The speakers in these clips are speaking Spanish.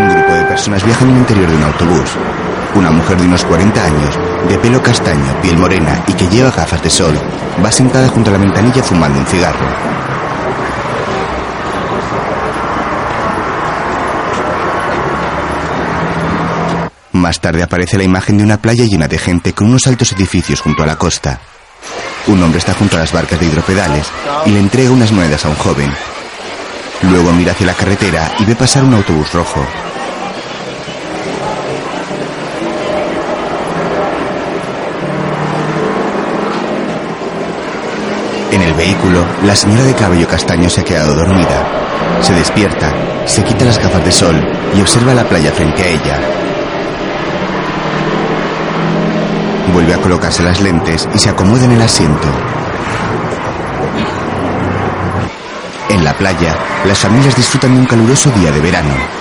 Un grupo de personas viaja en el interior de un autobús. Una mujer de unos 40 años, de pelo castaño, piel morena y que lleva gafas de sol, va sentada junto a la ventanilla fumando un cigarro. Más tarde aparece la imagen de una playa llena de gente con unos altos edificios junto a la costa. Un hombre está junto a las barcas de hidropedales y le entrega unas monedas a un joven. Luego mira hacia la carretera y ve pasar un autobús rojo. En el vehículo, la señora de cabello castaño se ha quedado dormida. Se despierta, se quita las gafas de sol y observa la playa frente a ella. Vuelve a colocarse las lentes y se acomoda en el asiento. En la playa, las familias disfrutan de un caluroso día de verano.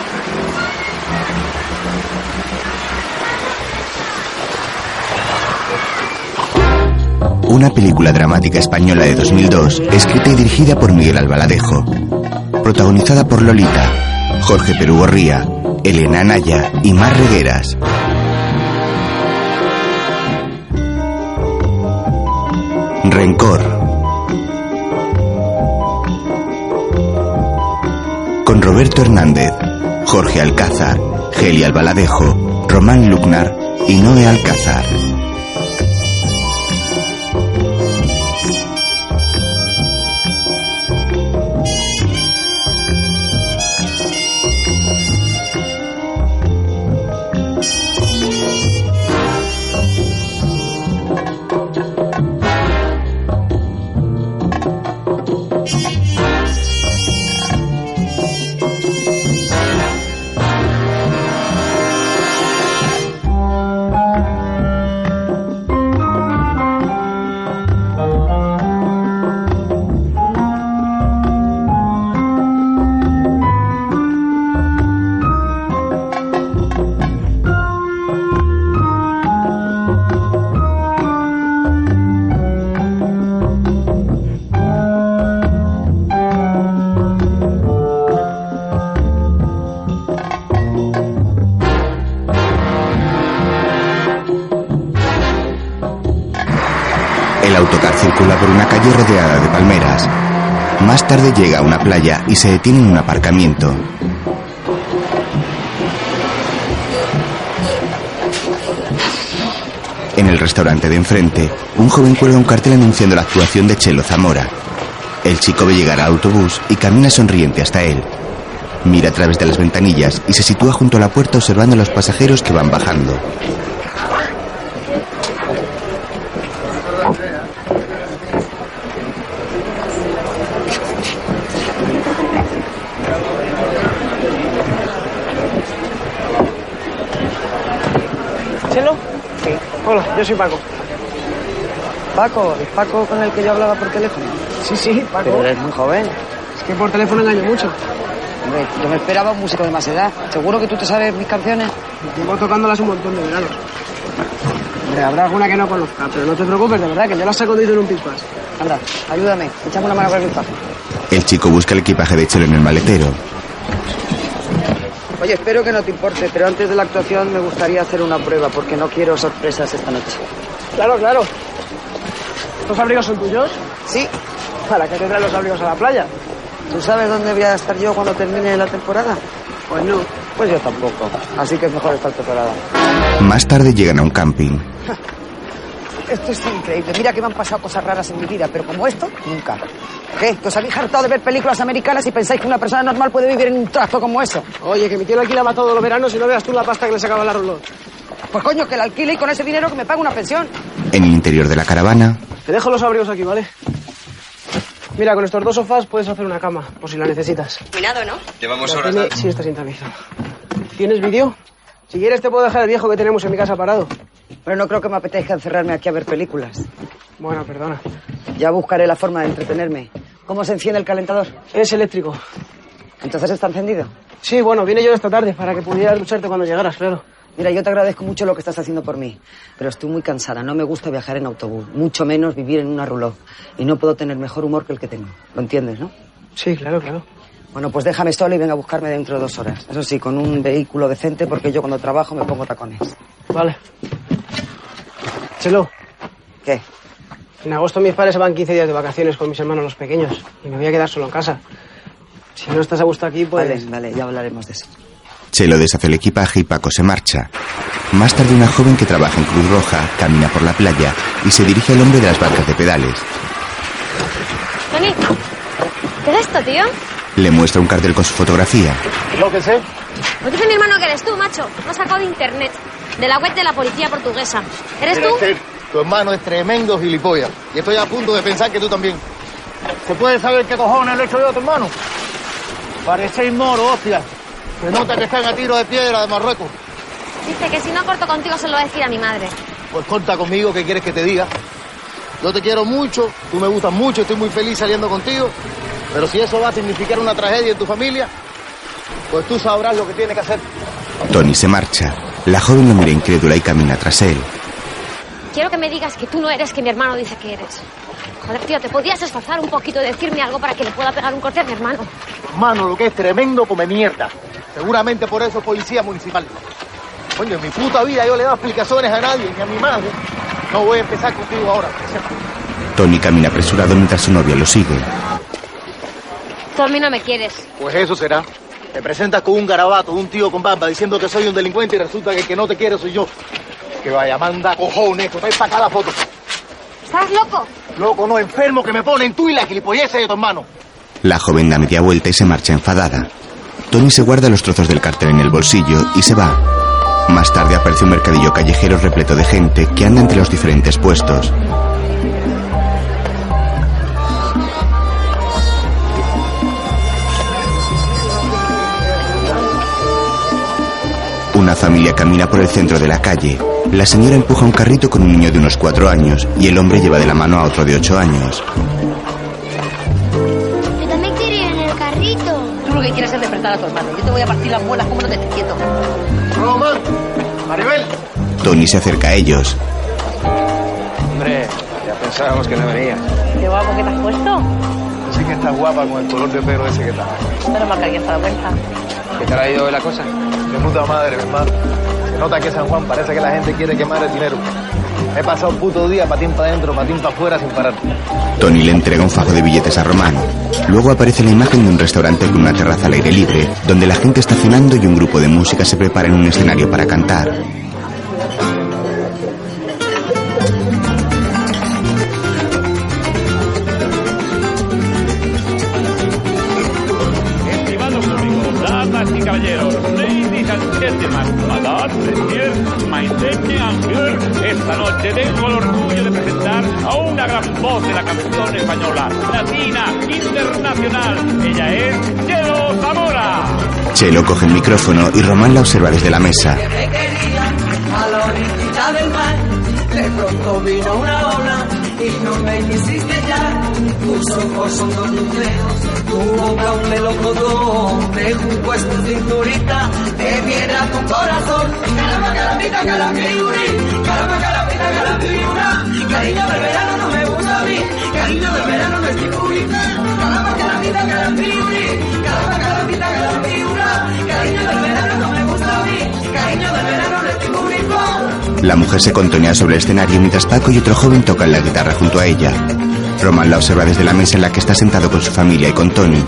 Una película dramática española de 2002, escrita y dirigida por Miguel Albaladejo. Protagonizada por Lolita, Jorge Perugorría, Elena Anaya y Mar Regueras. Rencor. Con Roberto Hernández, Jorge Alcázar, Geli Albaladejo, Román Lucnar y Noé Alcázar. Y se detiene en un aparcamiento. En el restaurante de enfrente, un joven cuelga un cartel anunciando la actuación de Chelo Zamora. El chico ve llegar al autobús y camina sonriente hasta él. Mira a través de las ventanillas y se sitúa junto a la puerta observando a los pasajeros que van bajando. Soy Paco. Paco, ¿es Paco con el que yo hablaba por teléfono? Sí, sí, Paco. Pero eres muy joven. Es que por teléfono engaño mucho. Hombre, yo me esperaba un músico de más edad. ¿Seguro que tú te sabes mis canciones? Llevo tocándolas un montón de veranos. Hombre, habrá alguna que no conozca, pero no te preocupes, de verdad, que yo las saco de en un pispas. Anda, ayúdame, échame una mano con el equipaje. El chico busca el equipaje de Chelo en el maletero. Oye, espero que no te importe, pero antes de la actuación me gustaría hacer una prueba, porque no quiero sorpresas esta noche. Claro, claro. ¿Estos abrigos son tuyos? Sí. ¿Para qué tendrán los abrigos a la playa? ¿Tú sabes dónde voy a estar yo cuando termine la temporada? Pues no. Pues yo tampoco. Así que es mejor estar preparada. Más tarde llegan a un camping. Esto es increíble. Mira que me han pasado cosas raras en mi vida, pero como esto, nunca. ¿Qué? ¿Que os habéis hartado de ver películas americanas y pensáis que una persona normal puede vivir en un trasto como eso? Oye, que mi tío lo alquilaba todos los veranos y no veas tú la pasta que le sacaba la rulón. Pues coño, que la alquile y con ese dinero que me pague una pensión. En el interior de la caravana, Te dejo los abrigos aquí, ¿vale? Mira, con estos dos sofás puedes hacer una cama, por si la necesitas. Cuidado, ¿no? Llevamos La horas. Sí, está sintonizado. ¿Tienes vídeo? Si quieres te puedo dejar el viejo que tenemos en mi casa parado. Pero no creo que me apetezca encerrarme aquí a ver películas. Bueno, perdona. Ya buscaré la forma de entretenerme. ¿Cómo se enciende el calentador? Es eléctrico. ¿Entonces está encendido? Sí, bueno, vine yo esta tarde para que pudieras ducharte cuando llegaras, claro. Mira, yo te agradezco mucho lo que estás haciendo por mí, pero estoy muy cansada. No me gusta viajar en autobús, mucho menos vivir en una ruló. Y no puedo tener mejor humor que el que tengo. ¿Lo entiendes, no? Sí, claro, claro. Bueno, pues déjame solo y venga a buscarme dentro de dos horas. Eso sí, con un vehículo decente, porque yo cuando trabajo me pongo tacones. Vale. Chelo. ¿Qué? En agosto mis padres se van 15 días de vacaciones con mis hermanos los pequeños y me voy a quedar solo en casa. Si no estás a gusto aquí, pues... Vale, vale, ya hablaremos de eso. Chelo deshace el equipaje y Paco se marcha. Más tarde una joven que trabaja en Cruz Roja camina por la playa y se dirige al hombre de las barcas de pedales. Tony, ¿qué es esto, tío? Le muestra un cartel con su fotografía. Lo que sé. Pues dice mi hermano que eres tú, macho. Lo has sacado de internet, de la web de la policía portuguesa. ¿Eres tú? Tu hermano es tremendo gilipollas. Y estoy a punto de pensar que tú también. ¿Se puede saber qué cojones le he hecho yo a tu hermano? Parecéis moro, hostia. Se nota que están a tiro de piedra de Marruecos. Dice que si no corto contigo se lo va a decir a mi madre. Pues corta conmigo, ¿qué quieres que te diga? Yo te quiero mucho, tú me gustas mucho, estoy muy feliz saliendo contigo. Pero si eso va a significar una tragedia en tu familia, pues tú sabrás lo que tienes que hacer. Tony se marcha. La joven lo mira incrédula y camina tras él. Quiero que me digas que tú no eres que mi hermano dice que eres. Joder, tío, ¿te podías esforzar un poquito y decirme algo para que le pueda pegar un corte a mi hermano? Hermano, lo que es tremendo come mierda. Seguramente por eso es policía municipal. Coño, en mi puta vida yo le he dado explicaciones a nadie, ni a mi madre. No voy a empezar contigo ahora. Tony camina apresurado mientras su novia lo sigue. Tú a mí no me quieres. Pues eso será. Te presentas con un garabato, un tío con barba, diciendo que soy un delincuente y resulta que el que no te quiere soy yo. Que vaya, manda cojones, trae para acá la foto. ¿Estás loco? Loco, no, enfermo, que me ponen tú y la gilipollez de tu hermano. La joven da media vuelta y se marcha enfadada. Tony se guarda los trozos del cartel en el bolsillo y se va. Más tarde aparece un mercadillo callejero repleto de gente que anda entre los diferentes puestos. Una familia camina por el centro de la calle. La señora empuja un carrito con un niño de unos cuatro años y el hombre lleva de la mano a otro de ocho años. Yo también quiero ir en el carrito. Tú lo que quieres es despertar a tu hermano. Yo te voy a partir las muelas como no te estés quieto. Román, Maribel. Tony se acerca a ellos. Hombre, ya pensábamos que no venías. Qué guapo que te has puesto. Sí que estás guapa con el color de pelo ese que estás. Pero más que alguien se da cuenta. ¿Qué tal ha ido la cosa? De puta madre, mi hermano. Se nota que San Juan parece que la gente quiere quemar el dinero. He pasado un puto día patín para adentro, patín para afuera sin parar. Tony le entrega un fajo de billetes a Román. Luego aparece la imagen de un restaurante con una terraza al aire libre, donde la gente está cenando y un grupo de música se prepara en un escenario para cantar. Chelo coge el micrófono y Román la observa desde la mesa. La. De verano no es. Cariño del verano no me gusta a mí, cariño del verano no es mujer se contonea sobre el escenario mientras Paco y otro joven tocan la guitarra junto a ella. Román la observa desde la mesa en la que está sentado con su familia y con Tony.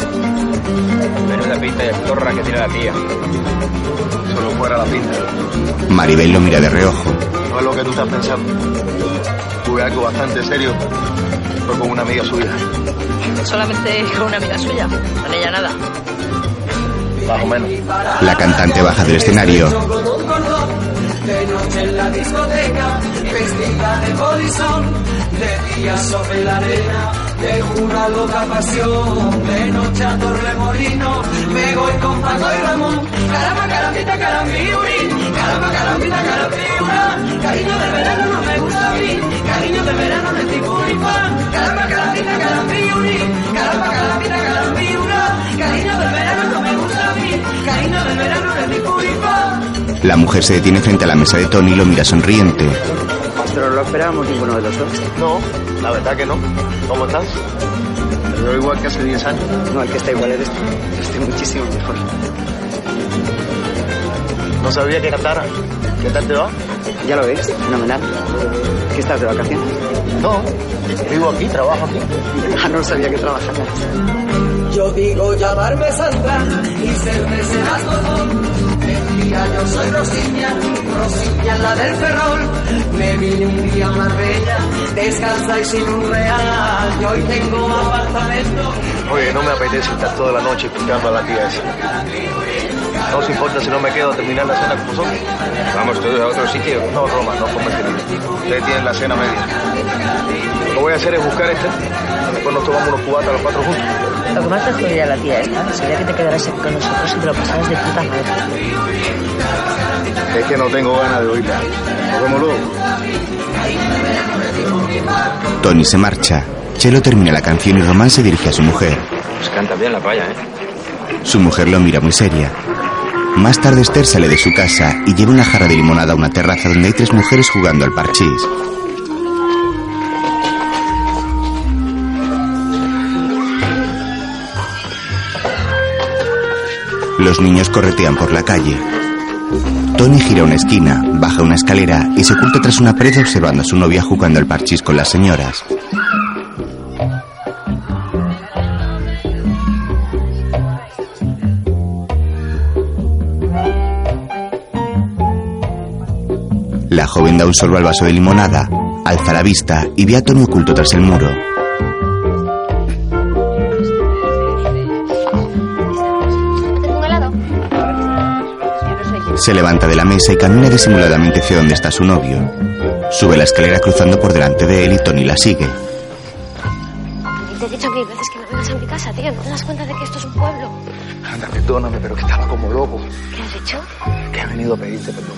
Menuda pinta de zorra que tiene la tía. Solo fuera la pinta. Maribel lo mira de reojo. No es lo que tú estás pensando. Tuve algo bastante serio. Fue con una amiga suya. Solamente con una amiga suya. Con ella nada. Más o menos. La cantante baja del escenario. De noche en la discoteca, vestida de polizón, de día sobre la arena, de jura loca pasión, de noche a Torremolino, me voy con Paco y Ramón, caramba, carambita, carambiuri, caramba, carambita, carambiura, cariño del verano no me gusta a mí, cariño del verano no es pan, caramba, carambita, carambiuri, caramba, carambita, carambiura, cariño del verano no me gusta a mí, cariño del verano no es pan. La mujer se detiene frente a la mesa de Tony y lo mira sonriente. Pero no lo esperábamos ninguno de los dos. No, la verdad que no. ¿Cómo estás? Yo igual que hace 10 años. No, el que está igual eres tú. Estoy muchísimo mejor. No sabía que cantara. ¿Qué tal te va? Ya lo ves, fenomenal. ¿Qué estás de vacaciones? No, vivo aquí, trabajo aquí. Ah, no sabía que trabajaras. Yo digo llamarme Sandra y ser mesera cojón. Mentira, yo soy Rosiña, Rosiña la del Ferrol. Me vine un día a Marbella, descansa y sin un real. Yo hoy tengo apartamento. Oye, no me apetece estar toda la noche escuchando a la tía esa. No os importa si no me quedo a terminar la cena con vosotros. Vamos todos a otro sitio. No, Roma, no convertiría. Ustedes tienen la cena media. Lo que voy a hacer es buscar este. Después nos tomamos unos cubatas los cuatro juntos. Lo que más te jodiría a la tía esta sería que te quedaras aquí con nosotros y te lo pasaras de puta madre. Es que no tengo ganas de oírla. Nos vemos luego. Tony se marcha. Chelo termina la canción y Román se dirige a su mujer. Pues canta bien la paya, ¿eh? Su mujer lo mira muy seria. Más tarde Esther sale de su casa y lleva una jarra de limonada a una terraza donde hay tres mujeres jugando al parchís. Los niños corretean por la calle. Tony gira una esquina, baja una escalera y se oculta tras una pared observando a su novia jugando al parchís con las señoras. La joven da un sorbo al vaso de limonada, alza la vista y ve a Tony oculto tras el muro. Se levanta de la mesa y camina disimuladamente hacia donde está su novio. Sube la escalera cruzando por delante de él y Tony la sigue. Te he dicho mil veces que no vengas a mi casa, tío. ¿No te das cuenta de que esto es un pueblo? Anda, perdóname, pero que estaba como loco. ¿Qué has hecho? Que he venido a pedirte perdón.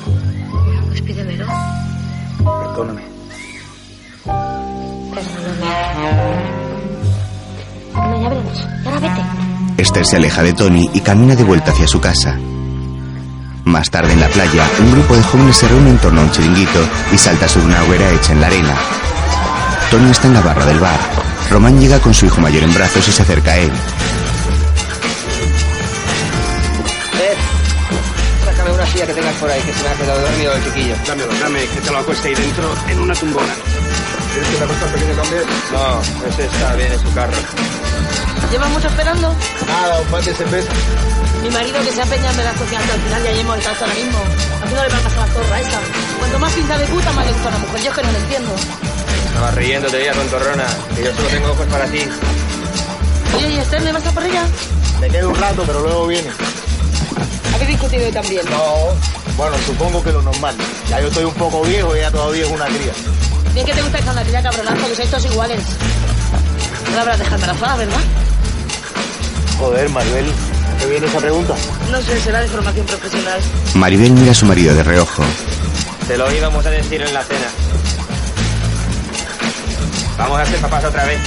Pues pídemelo. Perdóname. Perdóname. Bueno, ya veremos. Y ahora vete. Esther se aleja de Tony y camina de vuelta hacia su casa. Más tarde en la playa, un grupo de jóvenes se reúne en torno a un chiringuito y salta sobre una hoguera hecha en la arena. Tony está en la barra del bar. Román llega con su hijo mayor en brazos y se acerca a él. Eh, sácame una silla que tengas por ahí, que se me ha quedado dormido el chiquillo. Dámelo, dame, que te lo acueste ahí dentro en una tumbona. ¿Quieres que te acuestas pequeño también? No, ese está bien en su carro. ¿Llevas mucho esperando? Nada, un par de cerveza. Mi marido que se ha empeñado en cocinas hasta el final y ahí hemos estado hasta ahora mismo. Haciéndole palmas a la zorra esa. Cuanto más pinta de puta, más le gusta a la mujer. Yo es que no lo entiendo. Estaba riéndote ya, tontorrona. Que yo solo tengo ojos para ti. Oye, ¿y Esther, le vas a por ella? Me quedo un rato, pero luego viene. ¿Habéis discutido hoy también? No, bueno, supongo que lo normal. Ya yo estoy un poco viejo y ella todavía es una cría. Bien que te gusta esa tía cabronazo, que sois todos iguales. No la habrás dejado embarazada, ¿verdad? Joder, Maribel, ¿qué viene esa pregunta? No sé, será de formación profesional. Maribel mira a su marido de reojo. Te lo íbamos a decir en la cena. Vamos a ser papás otra vez.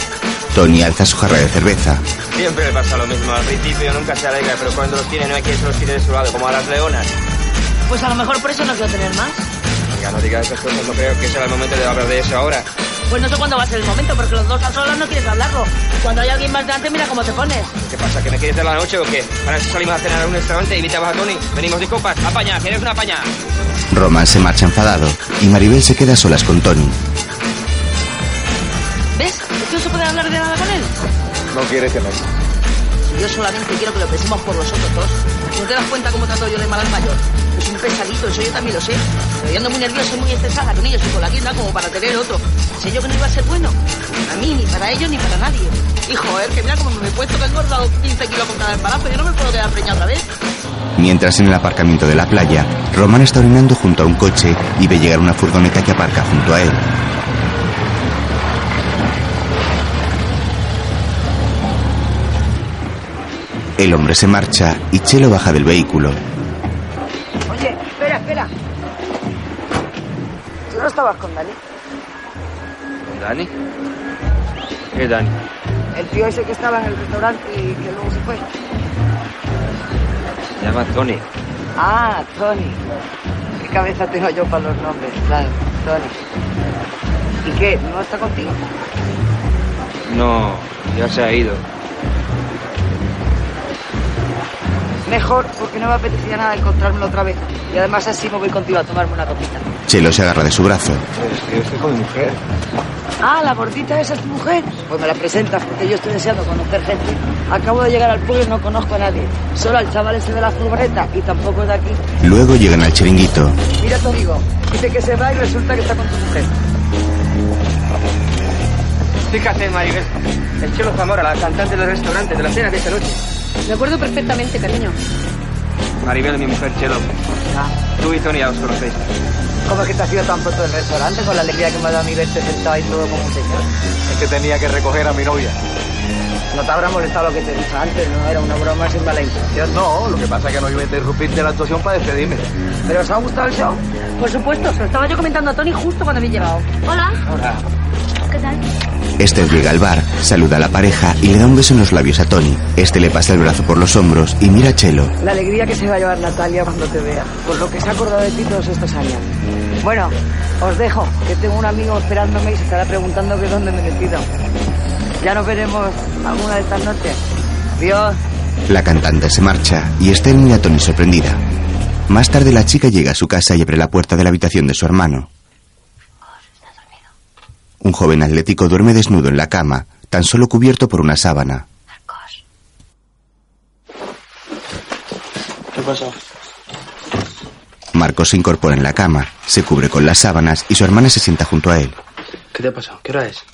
Tony alza su jarra de cerveza. Siempre le pasa lo mismo. Al principio nunca se alegra, pero cuando los tiene no hay quien se los tire de su lado, como a las leonas. Pues a lo mejor por eso no quiero tener más. Venga, no digas esas cosas, no creo que sea el momento de hablar de eso ahora. Pues no sé cuándo va a ser el momento, porque los dos a solas no quieres hablarlo. Cuando hay alguien más delante, mira cómo te pones. ¿Qué pasa? ¿Que me quieres dar la noche o qué? Para eso salimos a cenar a un restaurante y invitamos a Tony. Venimos de copas. Apaña, ¿quieres una apaña? Román se marcha enfadado y Maribel se queda a solas con Tony. ¿Ves? Es que no se puede hablar de nada con él. No quieres que me... Yo solamente quiero que lo pensemos por vosotros dos. ¿No te das cuenta cómo trato yo de mal al mayor? Es un pesadito, eso yo también lo sé. Pero yo ando muy nervioso y muy estresada con ellos y con la tienda como para tener otro. Sé yo que no iba a ser bueno. Para mí, ni para ellos, ni para nadie. Y joder, que mira cómo me he puesto que he engordado 15 kilos con cada embarazo. Yo no me puedo quedar preñada otra vez. Mientras en el aparcamiento de la playa, Román está orinando junto a un coche y ve llegar una furgoneta que aparca junto a él. El hombre se marcha y Chelo baja del vehículo. Oye, espera, espera. ¿Tú no estabas con Dani? ¿Dani? ¿Qué Dani? El tío ese que estaba en el restaurante y que luego se fue. Se llama Tony. Ah, Tony. ¿Qué cabeza tengo yo para los nombres? Claro, Tony. ¿Y qué? ¿No está contigo? No, Ya se ha ido. Mejor, porque no me apetecía nada encontrármelo otra vez. Y además así me voy contigo a tomarme una copita. Chelo se agarra de su brazo. Es que yo estoy con mi mujer. Ah, la gordita esa es tu mujer. Pues me la presentas porque yo estoy deseando conocer gente. Acabo de llegar al pueblo y no conozco a nadie. Solo al chaval ese de la furgoneta y tampoco es de aquí. Luego llegan al chiringuito. Mira tu amigo. Dice que se va y resulta que está con tu mujer. Fíjate, Maribel. El Chelo Zamora, la cantante del restaurante de la cena de esta noche. Me acuerdo perfectamente, cariño. Maribel, mi mujer, Chelo. Tú y Tony ya os conocéis. ¿Cómo es que te has ido tan pronto del restaurante con la alegría que me ha dado a mí verte sentado ahí todo como un señor? Es que tenía que recoger a mi novia. No te habrá molestado lo que te he dicho antes, no era una broma sin mala intención. No, lo que pasa es que no iba a interrumpirte la actuación para despedirme. ¿Pero os ha gustado el show? Por supuesto, se lo estaba yo comentando a Tony justo cuando había llegado. Hola. Hola. ¿Qué tal? Esther llega al bar, saluda a la pareja y le da un beso en los labios a Tony. Este le pasa el brazo por los hombros y mira a Chelo. La alegría que se va a llevar Natalia cuando te vea, por lo que se ha acordado de ti todos estos años. Bueno, os dejo, que tengo un amigo esperándome y se estará preguntando que dónde me he metido. Ya nos veremos alguna de estas noches. Adiós. La cantante se marcha y Esther mira a Tony sorprendida. Más tarde la chica llega a su casa y abre la puerta de la habitación de su hermano. Un joven atlético duerme desnudo en la cama, tan solo cubierto por una sábana. ¿Qué pasa? Marcos se incorpora en la cama, se cubre con las sábanas y su hermana se sienta junto a él. ¿Qué te ha pasado? ¿Qué hora es?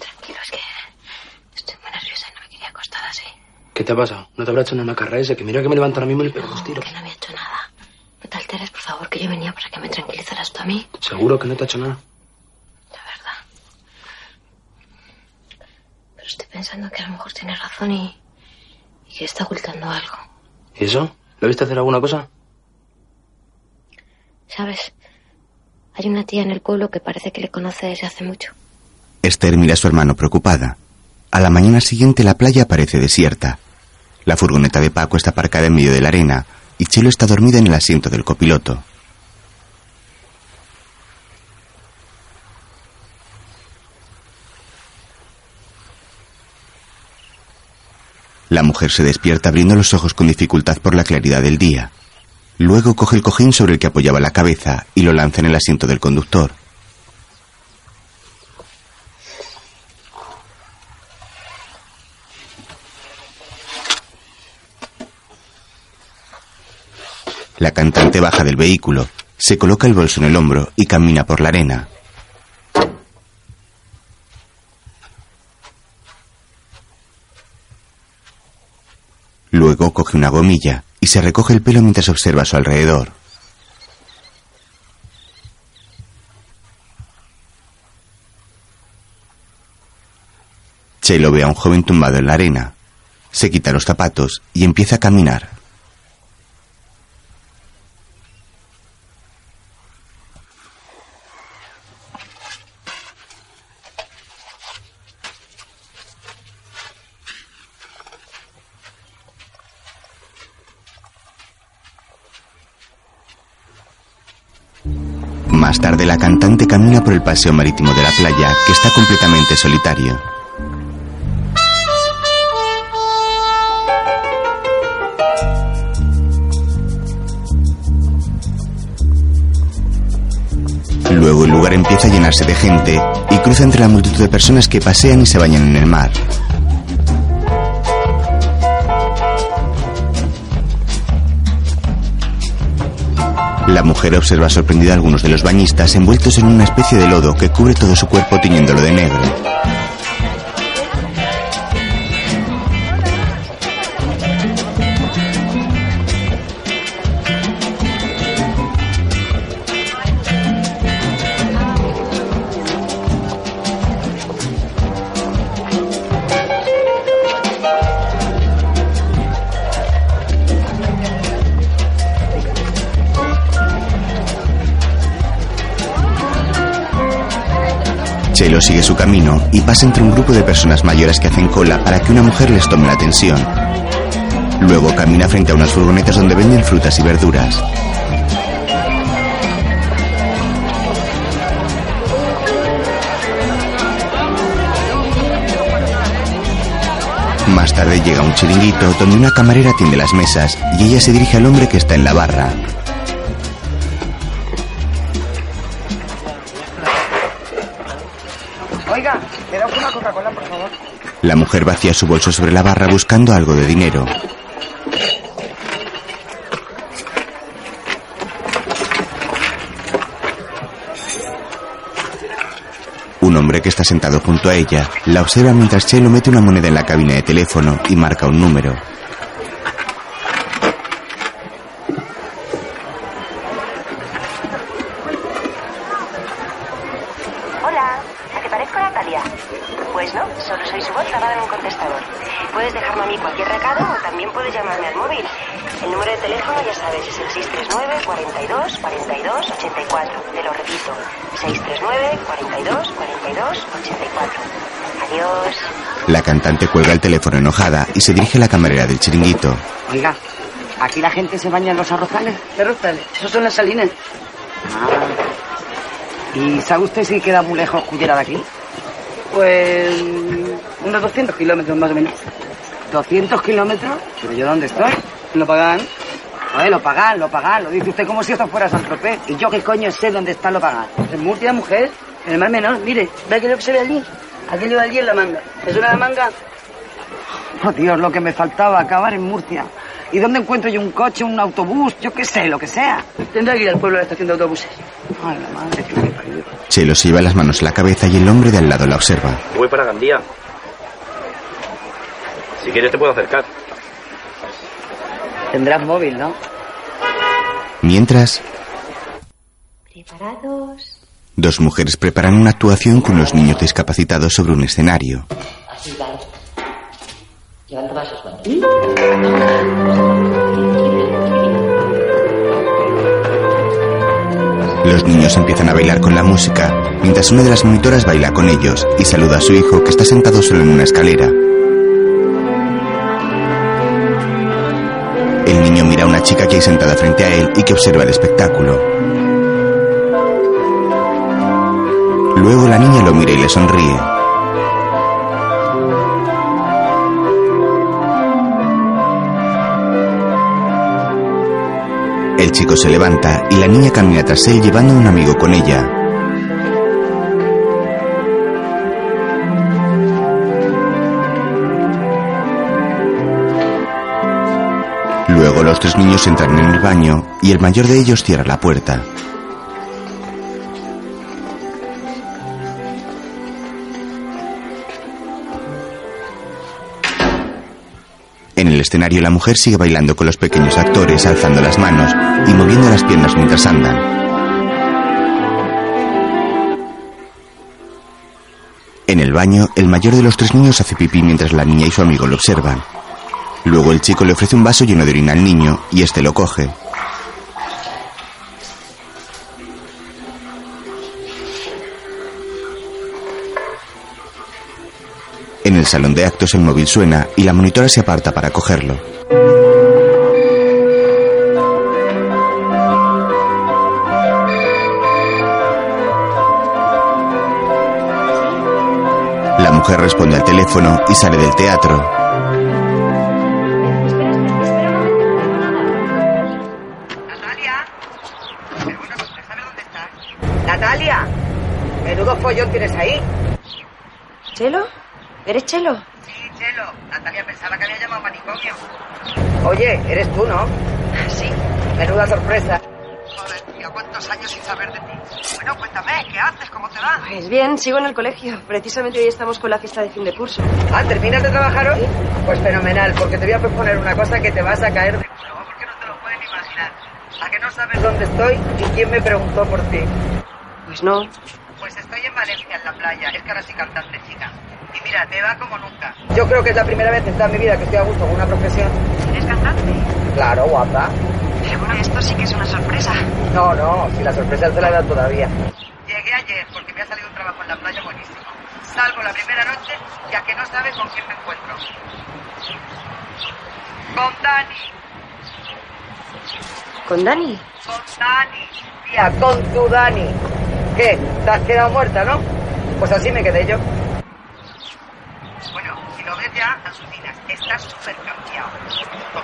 Tranquilo, es que estoy muy nerviosa y no me quería acostar así. ¿Qué te ha pasado? ¿No te habrá hecho una macarra ese? Que mira que me levanto ahora mismo y le pego dos tiros. Que no me ha hecho nada. No te alteres, por favor, que yo venía para que me tranquilizaras tú a mí. Seguro que no te ha hecho nada. De verdad. Pero estoy pensando que a lo mejor tienes razón y, y que está ocultando algo. ¿Y eso? ¿Lo viste hacer alguna cosa? ¿Sabes? Hay una tía en el pueblo que parece que le conoce desde hace mucho. Esther mira a su hermano preocupada. A la mañana siguiente la playa parece desierta. La furgoneta de Paco está aparcada en medio de la arena y Chelo está dormida en el asiento del copiloto. La mujer se despierta abriendo los ojos con dificultad por la claridad del día. Luego coge el cojín sobre el que apoyaba la cabeza y lo lanza en el asiento del conductor. La cantante baja del vehículo, se coloca el bolso en el hombro y camina por la arena. Luego coge una gomilla y se recoge el pelo mientras observa a su alrededor. Chelo ve a un joven tumbado en la arena. Se quita los zapatos y empieza a caminar. Más tarde la cantante camina por el paseo marítimo de la playa, que está completamente solitario. Luego el lugar empieza a llenarse de gente y cruza entre la multitud de personas que pasean y se bañan en el mar. La mujer observa sorprendida a algunos de los bañistas envueltos en una especie de lodo que cubre todo su cuerpo tiñéndolo de negro. Camino y pasa entre un grupo de personas mayores que hacen cola para que una mujer les tome la atención. Luego camina frente a unas furgonetas donde venden frutas y verduras. Más tarde llega un chiringuito donde una camarera atiende las mesas y ella se dirige al hombre que está en la barra. La mujer vacía su bolso sobre la barra buscando algo de dinero. Un hombre que está sentado junto a ella la observa mientras Chelo mete una moneda en la cabina de teléfono y marca un número. Hola, ¿a que parezco Natalia? Pues no, solo soy su voz grabada en un contestador. Puedes dejarme a mí cualquier recado o también puedes llamarme al móvil. El número de teléfono, ya sabes, es el 639 42 42 84. Te lo repito, 639 42 42 84. Adiós. La cantante cuelga el teléfono enojada y se dirige a la camarera del chiringuito. Oiga, ¿aquí la gente se baña en los arrozales? ¿Qué rostales? Esos son las salinas. ¿Y sabe usted si queda muy lejos Cullera de aquí? Pues unos 200 kilómetros más o menos. ¿200 kilómetros? ¿Pero yo dónde estoy? ¿Lo pagan? A ver, lo pagan, lo pagan. Lo dice usted como si esto fuera San Tropez. ¿Y yo qué coño sé dónde está lo pagan? En Murcia, mujer. En el mar menor. Mire, ¿ve aquello que se ve allí? Aquello de allí en la manga. ¿Es una manga? Oh, Dios, lo que me faltaba, acabar en Murcia. ¿Y dónde encuentro yo un coche, un autobús? Yo qué sé, lo que sea. Tendrá que ir al pueblo de la estación de autobuses. Ay, la madre que me parió. Chelo se lleva las manos a la cabeza y el hombre de al lado la observa. Voy para Gandía. Si quieres te puedo acercar. Tendrás móvil, ¿no? Mientras, ¿Preparados? Dos mujeres preparan una actuación con los niños discapacitados sobre un escenario. Así. Los niños empiezan a bailar con la música, mientras una de las monitoras baila con ellos y saluda a su hijo que está sentado solo en una escalera. El niño mira a una chica que hay sentada frente a él y que observa el espectáculo. Luego la niña lo mira y le sonríe. El chico se levanta y la niña camina tras él llevando a un amigo con ella. Luego los tres niños entran en el baño y el mayor de ellos cierra la puerta. Escenario la mujer sigue bailando con los pequeños actores, alzando las manos y moviendo las piernas mientras andan. En el baño, el mayor de los tres niños hace pipí mientras la niña y su amigo lo observan. Luego el chico le ofrece un vaso lleno de orina al niño y este lo coge. En el salón de actos el móvil suena y la monitora se aparta para cogerlo. La mujer responde al teléfono y sale del teatro. Natalia, menudo follón tienes ahí. ¿Eres Chelo? Sí, Chelo. Natalia pensaba que había llamado manicomio. Oye, eres tú, ¿no? Sí. Menuda sorpresa. Joder, tío, ¿cuántos años sin saber de ti? Bueno, cuéntame, ¿qué haces? ¿Cómo te va? Pues bien, sigo en el colegio. Precisamente hoy estamos con la fiesta de fin de curso. Ah, ¿terminas de trabajar hoy? Pues fenomenal, porque te voy a proponer una cosa que te vas a caer de culo, porque no te lo puedes imaginar. ¿A que no sabes dónde estoy y quién me preguntó por ti? Pues no. Pues estoy en Valencia, en la playa. Es que ahora soy cantante, chica. Mira, te va como nunca. Yo creo que es la primera vez en toda mi vida que estoy a gusto con una profesión. ¿Eres cantante? Claro, guapa. Pero bueno, esto sí que es una sorpresa. No, no, si la sorpresa se la da todavía. Llegué ayer porque me ha salido un trabajo en la playa buenísimo. Salgo la primera noche ya que no sabes con quién me encuentro. Con Dani. ¿Con Dani? Con Dani. Tía, con tu Dani. ¿Qué? ¿Te has quedado muerta, no? Pues así me quedé yo. Ya, alucinas. Estás súper cambiado.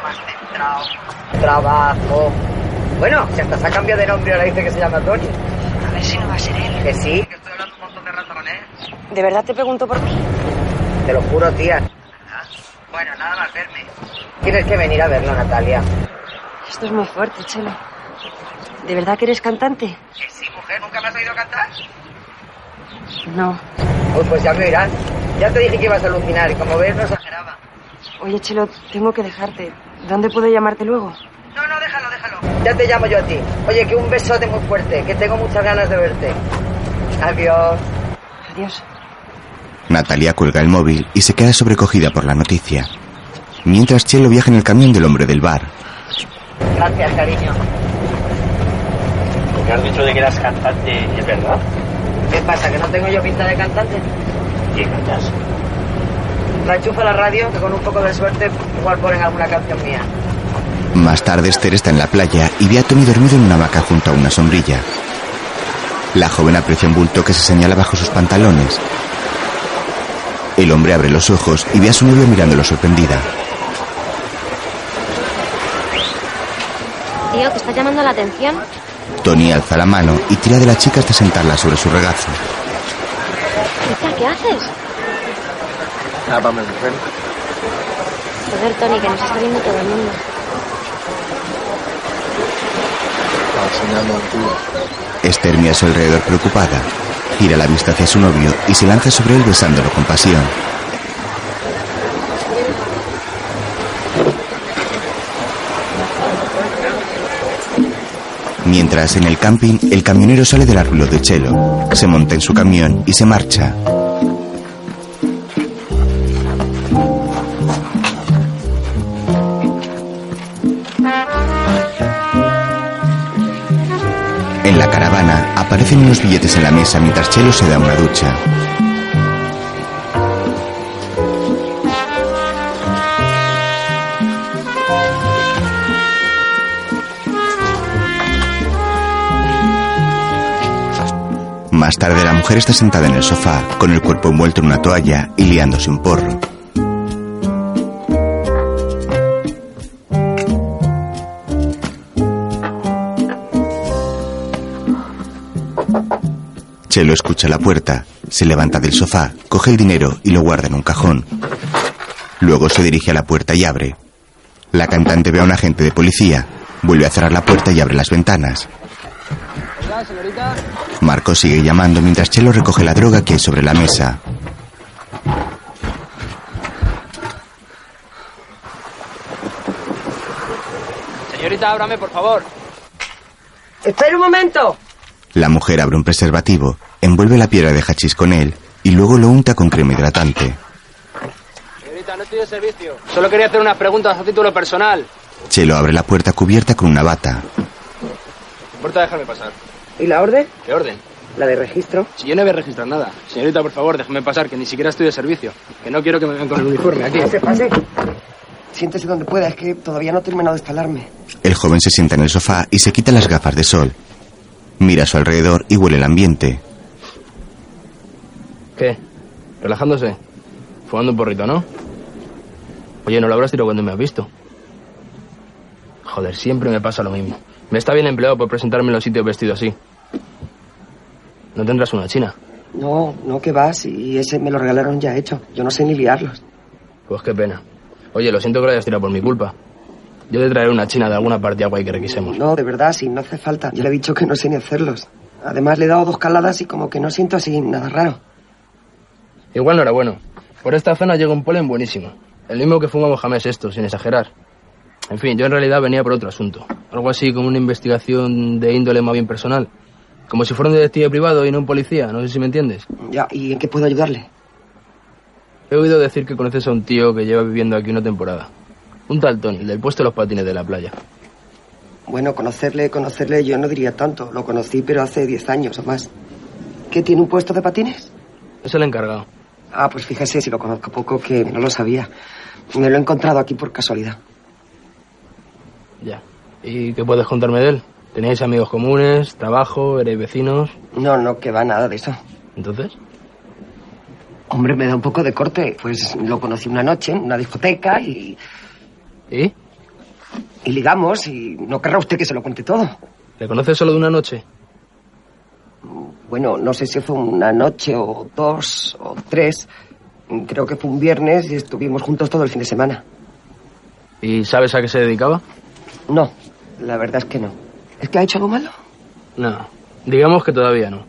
más centrado. Trabajo. Bueno, si hasta se ha cambiado de nombre ahora dice que se llama Tony. A ver si no va a ser él. Que sí, que estoy hablando un montón de rato con él. ¿De verdad te pregunto por mí? Te lo juro, tía. Bueno, nada más verme. Tienes que venir a verlo, Natalia. Esto es muy fuerte, Chelo. ¿De verdad que eres cantante? Que sí, mujer. ¿Nunca me has oído cantar? No. Pues, pues ya me oirás. Ya te dije que ibas a alucinar y como ves no exageraba. Oye, Chelo, tengo que dejarte. ¿Dónde puedo llamarte luego? No, no, déjalo, déjalo. Ya te llamo yo a ti. Oye, que un besote muy fuerte, que tengo muchas ganas de verte. Adiós. Adiós. Natalia cuelga el móvil y se queda sobrecogida por la noticia. Mientras Chelo viaja en el camión del hombre del bar. Gracias, cariño. ¿Lo que has dicho de que eras cantante es verdad? ¿Qué pasa, que no tengo yo pinta de cantante? ¿Qué cantas? La enchufa a la radio, que con un poco de suerte igual ponen alguna canción mía. Más tarde Esther está en la playa y ve a Tony dormido en una hamaca junto a una sombrilla. La joven aprecia un bulto que se señala bajo sus pantalones. El hombre abre los ojos y ve a su novia mirándolo sorprendida. Tío, que está llamando la atención. Tony alza la mano y tira de la chica hasta sentarla sobre su regazo. Chica, ¿qué haces? Nada, para mujer. Joder, Tony, que nos está viendo todo el mundo. Esther mira a su alrededor preocupada. Gira la vista hacia su novio y se lanza sobre él besándolo con pasión. Mientras en el camping el camionero sale del arrulo de Chelo, se monta en su camión y se marcha. En la caravana aparecen unos billetes en la mesa mientras Chelo se da una ducha. Más tarde la mujer está sentada en el sofá, con el cuerpo envuelto en una toalla y liándose un porro. Chelo escucha la puerta, se levanta del sofá, coge el dinero y lo guarda en un cajón. Luego se dirige a la puerta y abre. La cantante ve a un agente de policía, vuelve a cerrar la puerta y abre las ventanas. Hola, señorita. Marco sigue llamando mientras Chelo recoge la droga que hay sobre la mesa. Señorita, ábrame, por favor. Espera un momento. La mujer abre un preservativo, envuelve la piedra de hachís con él y luego lo unta con crema hidratante. Señorita, no estoy de servicio. Solo quería hacer unas preguntas a título personal. Chelo abre la puerta cubierta con una bata. Importa dejarme pasar. ¿Y la orden? ¿Qué orden? La de registro. Si yo no voy a registrar nada. Señorita, por favor, déjeme pasar, que ni siquiera estoy de servicio. Que no quiero que me vean con el uniforme aquí. Pase, pase. Siéntese donde pueda, es que todavía no he terminado de instalarme. El joven se sienta en el sofá y se quita las gafas de sol. Mira a su alrededor y huele el ambiente. ¿Qué? ¿Relajándose? Fumando un porrito, ¿no? Oye, no lo habrás tirado cuando me has visto. Joder, siempre me pasa lo mismo. Me está bien empleado por presentarme en los sitios vestido así. ¿No tendrás una china? No, no, que vas. Y ese me lo regalaron ya hecho. Yo no sé ni liarlos. Pues qué pena. Oye, lo siento que lo hayas tirado por mi culpa. Yo te traeré una china de alguna partida guay que requisemos. No, de verdad, sí, no hace falta. Yo le he dicho que no sé ni hacerlos. Además, le he dado dos caladas y como que no siento así nada raro. Igual no era bueno. Por esta zona llega un polen buenísimo. El mismo que fumamos jamés esto, sin exagerar. En fin, yo en realidad venía por otro asunto. Algo así como una investigación de índole más bien personal. Como si fuera un detective privado y no un policía, no sé si me entiendes. Ya, ¿y en qué puedo ayudarle? He oído decir que conoces a un tío que lleva viviendo aquí una temporada. Un tal Tony, el del puesto de los patines de la playa. Bueno, conocerle, conocerle, yo no diría tanto. Lo conocí, pero hace 10 años o más. ¿Qué tiene un puesto de patines? Es el encargado. Ah, pues fíjese, si lo conozco poco, que no lo sabía. Me lo he encontrado aquí por casualidad. Ya. ¿Y qué puedes contarme de él? ¿Teníais amigos comunes, trabajo, erais vecinos? No, no, que va nada de eso. ¿Entonces? Hombre, me da un poco de corte. Pues lo conocí una noche en una discoteca y... ¿Y? Y ligamos y no querrá usted que se lo cuente todo. ¿Le conoces solo de una noche? Bueno, no sé si fue una noche o dos o tres. Creo que fue un viernes y estuvimos juntos todo el fin de semana. ¿Y sabes a qué se dedicaba? No, la verdad es que no. ¿Es que ha hecho algo malo? No, digamos que todavía no.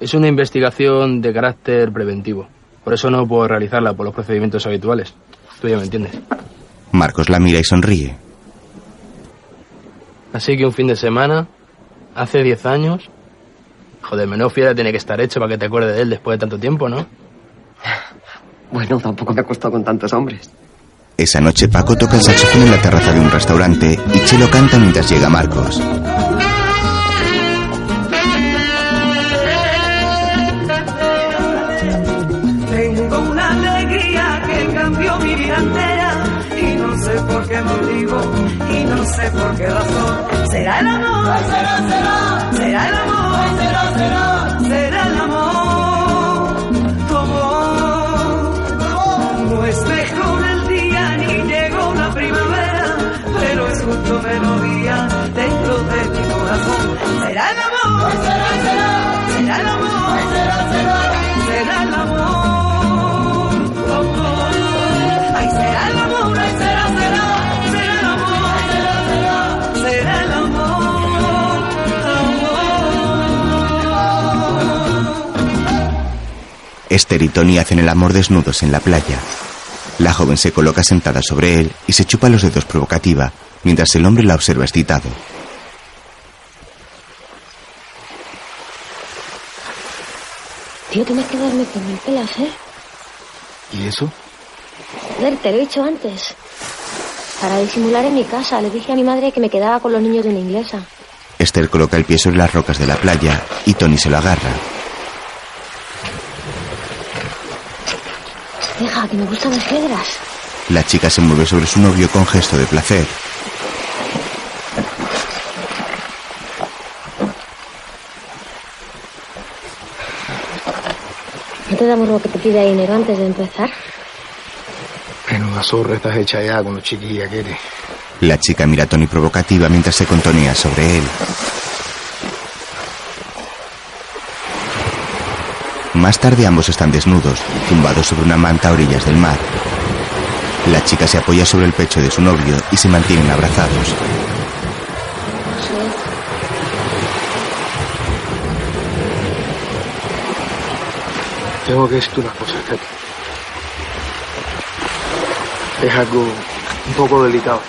Es una investigación de carácter preventivo. Por eso no puedo realizarla por los procedimientos habituales. Tú ya me entiendes. Marcos la mira y sonríe. Así que un fin de semana, hace 10 años. Joder, menos fiera tiene que estar hecho para que te acuerdes de él después de tanto tiempo, ¿no? Bueno, tampoco me ha costado con tantos hombres. Esa noche Paco toca el saxofón en la terraza de un restaurante y Chelo canta mientras llega Marcos. Tengo una alegría que cambió mi vida entera y no sé por qué motivo y no sé por qué razón. Será el amor, será, será, será el amor, será, será, Esther y Tony hacen el amor desnudos en la playa. La joven se coloca sentada sobre él y se chupa los dedos provocativa, mientras el hombre la observa excitado. Tío, tienes que darme me pelas, ¿eh? ¿Y eso? Joder, te lo he dicho antes. Para disimular en mi casa, le dije a mi madre que me quedaba con los niños de una inglesa. Esther coloca el pie sobre las rocas de la playa y Tony se lo agarra. Deja, que me gustan las piedras. La chica se mueve sobre su novio con gesto de placer. Te da morbo que te pida dinero antes de empezar? Menuda zorra estás hecha ya con lo chiquilla que eres. La chica mira a Tony provocativa mientras se contonea sobre él. Más tarde ambos están desnudos, tumbados sobre una manta a orillas del mar. La chica se apoya sobre el pecho de su novio y se mantienen abrazados. Tengo que decirte una cosa, Katy. Es algo un poco delicado.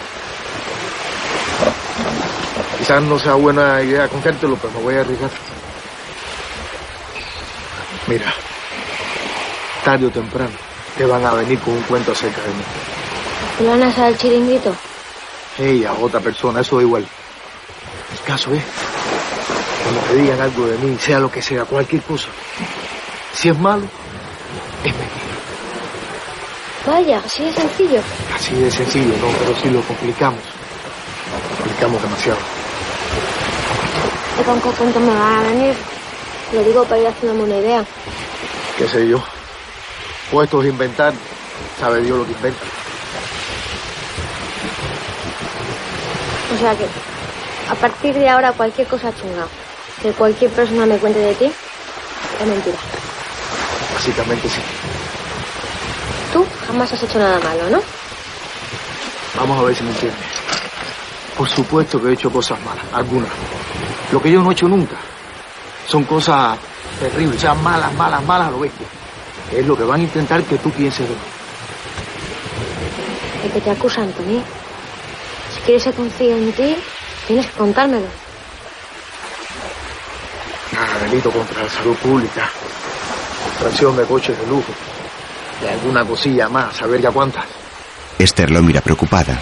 Quizás no sea buena idea contártelo, pero me voy a arriesgar. Mira, tarde o temprano te van a venir con un cuento acerca de mí. ¿Te lo van a hacer al chiringuito? Ella, otra persona, eso da igual. El caso es, cuando te digan algo de mí, sea lo que sea, cualquier cosa, si es malo, es mentira. Vaya, así de sencillo. Así de sencillo, ¿no? Pero si lo complicamos, complicamos demasiado. ¿Y con qué me van a venir? Lo digo para ir haciéndome una idea. qué sé yo. Puestos a inventar, sabe Dios lo que inventan. O sea que, a partir de ahora, cualquier cosa chunga que cualquier persona me cuente de ti, es mentira. Básicamente sí. Tú jamás has hecho nada malo, ¿no? Vamos a ver si me entiendes. Por supuesto que he hecho cosas malas, algunas. Lo que yo no he hecho nunca son cosas terribles, o sea, malas, malas, malas lo bestia. Es lo que van a intentar que tú pienses de mí. De que te acusan, Tony. Si quieres que confíe en ti, tienes que contármelo. Nada, delito contra la salud pública, tracción de coches de lujo, y alguna cosilla más, a ver ya cuántas. Esther lo mira preocupada.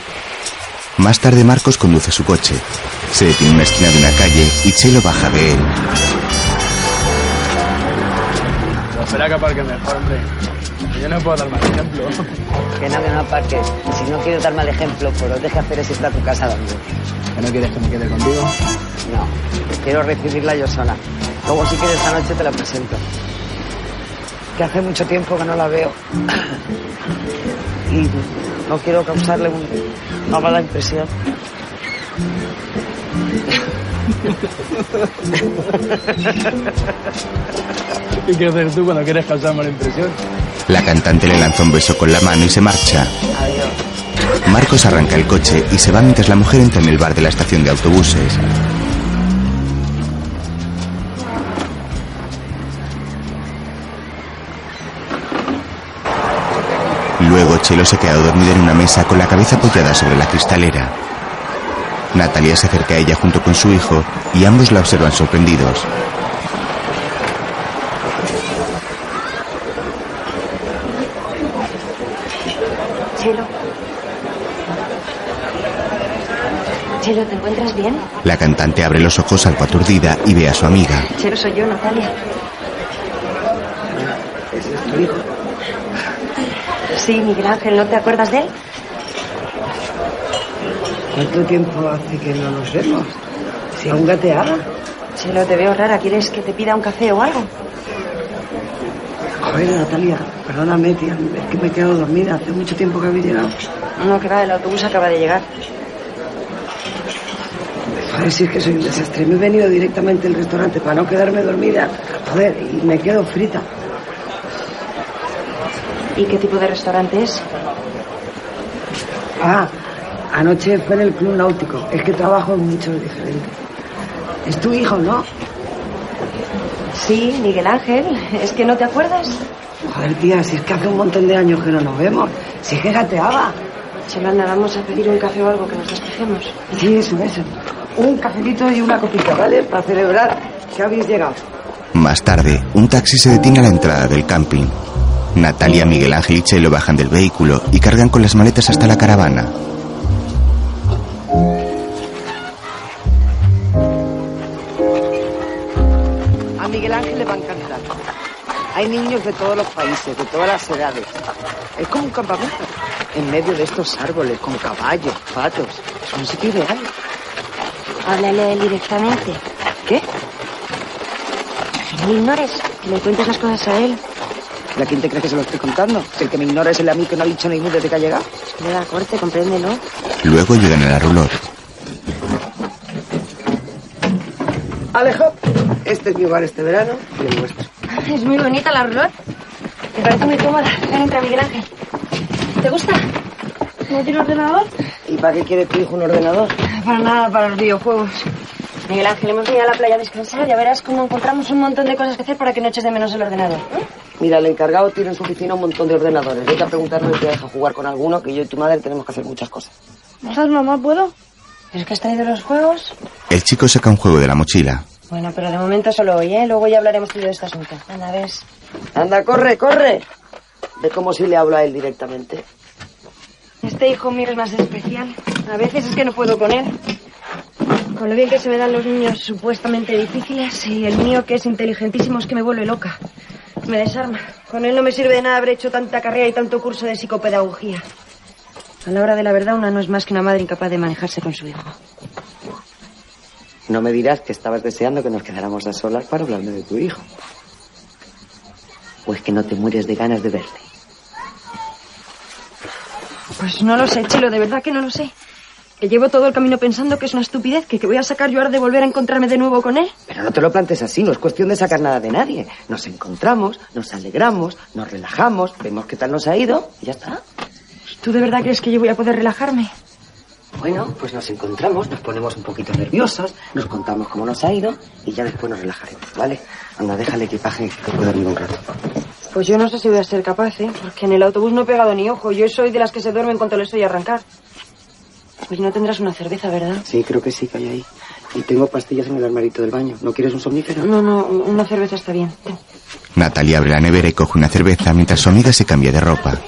Más tarde Marcos conduce su coche. Se detiene en una esquina de una calle y Chelo baja de él. No, espera que aparque mejor, hombre. Yo no puedo dar más ejemplo. Que no, que no aparques. Si no quieres dar mal ejemplo, pues lo deje hacer ese plato casa dando. ¿Que no quieres que me quede contigo? No, quiero recibirla yo sola. Luego si quieres esta noche te la presento. Que hace mucho tiempo que no la veo. Y no quiero causarle un- una mala impresión. ¿Qué quieres hacer tú cuando quieres causar mala impresión? La cantante le lanza un beso con la mano y se marcha. Marcos arranca el coche y se va mientras la mujer entra en el bar de la estación de autobuses. Luego Chelo se queda dormido en una mesa con la cabeza apoyada sobre la cristalera. Natalia se acerca a ella junto con su hijo y ambos la observan sorprendidos. Chelo. Chelo, ¿te encuentras bien? La cantante abre los ojos algo aturdida y ve a su amiga. Chelo, soy yo, Natalia. ¿Ese es tu hijo? Sí, Miguel Ángel, ¿no te acuerdas de él? ¿Cuánto tiempo hace que no nos vemos? Si aún gateaba. Chelo, te veo rara. ¿Quieres que te pida un café o algo? Joder, Natalia, perdóname, tía. Es que me he quedado dormida. Hace mucho tiempo que habéis llegado. No, que va, el autobús acaba de llegar. Joder, si es que soy un desastre. Me he venido directamente al restaurante para no quedarme dormida. Joder, y me quedo frita. ¿Y qué tipo de restaurante es? Ah, anoche fue en el club náutico. Es que trabajo en mucho diferente. Es tu hijo, ¿no? Sí, Miguel Ángel. ¿Es que no te acuerdas? Joder, tía, si es que hace un montón de años que no nos vemos. Si es que gateaba. Vamos a pedir un café o algo que nos despejemos. Sí, eso, eso. Un cafecito y una copita, ¿vale? Para celebrar que habéis llegado. Más tarde, un taxi se detiene a la entrada del camping. Natalia, Miguel Ángel y Chelo bajan del vehículo y cargan con las maletas hasta la caravana. A Miguel Ángel le va a encantar. Hay niños de todos los países, de todas las edades. Es como un campamento. En medio de estos árboles, con caballos, patos. Es un sitio ideal. Háblale a él directamente. ¿Qué? Que no ignores, que le cuentes las cosas a él. ¿Y a quién te crees que se lo estoy contando? Si el que me ignora es el a mí que no ha dicho ni desde que ha llegado. Le da corte, compréndelo. Luego llegan a la roulotte. Alejo, este es mi hogar este verano y el vuestro. Es muy bonita la roulotte. Me parece muy cómoda. Ven, entra, Miguel Ángel. ¿Te gusta? ¿No tiene ordenador? ¿Y para qué quiere tu hijo un ordenador? Para nada, para los videojuegos. Miguel Ángel, hemos venido a la playa a descansar. Ya verás cómo encontramos un montón de cosas que hacer para que no eches de menos el ordenador. ¿eh? Mira, el encargado tiene en su oficina un montón de ordenadores. Vete a preguntarle si te deja jugar con alguno, que yo y tu madre tenemos que hacer muchas cosas. ¿Dejas, mamá? ¿Puedo? ¿Es que has traído los juegos? El chico saca un juego de la mochila. Bueno, pero de momento solo hoy, ¿eh? Luego ya hablaremos tú y yo de este asunto. Anda, ves. Anda, corre, corre. Ve como si le hablo a él directamente. Este hijo mío es más especial. A veces es que no puedo con él. Con lo bien que se me dan los niños supuestamente difíciles y el mío que es inteligentísimo es que me vuelve loca. Me desarma. Con él no me sirve de nada haber hecho tanta carrera y tanto curso de psicopedagogía. A la hora de la verdad, una no es más que una madre incapaz de manejarse con su hijo. No me dirás que estabas deseando que nos quedáramos a solas para hablarme de tu hijo. O es que no te mueres de ganas de verte. Pues no lo sé, Chelo, de verdad que no lo sé. Que llevo todo el camino pensando que es una estupidez, que, que voy a sacar yo ahora de volver a encontrarme de nuevo con él. Pero no te lo plantes así, no es cuestión de sacar nada de nadie. Nos encontramos, nos alegramos, nos relajamos, vemos qué tal nos ha ido y ya está. ¿Tú de verdad crees que yo voy a poder relajarme? Bueno, pues nos encontramos, nos ponemos un poquito nerviosos, nos contamos cómo nos ha ido y ya después nos relajaremos, ¿vale? Anda, deja el equipaje que puedo dormir un rato. Pues yo no sé si voy a ser capaz, ¿eh? Porque en el autobús no he pegado ni ojo. Yo soy de las que se duermen cuando les oye arrancar. Pues no tendrás una cerveza, ¿verdad? Sí, creo que sí, que hay ahí. Y tengo pastillas en el armarito del baño. ¿No quieres un somnífero? No, no, una cerveza está bien. Ten. Natalia abre la nevera y coge una cerveza mientras su amiga se cambia de ropa.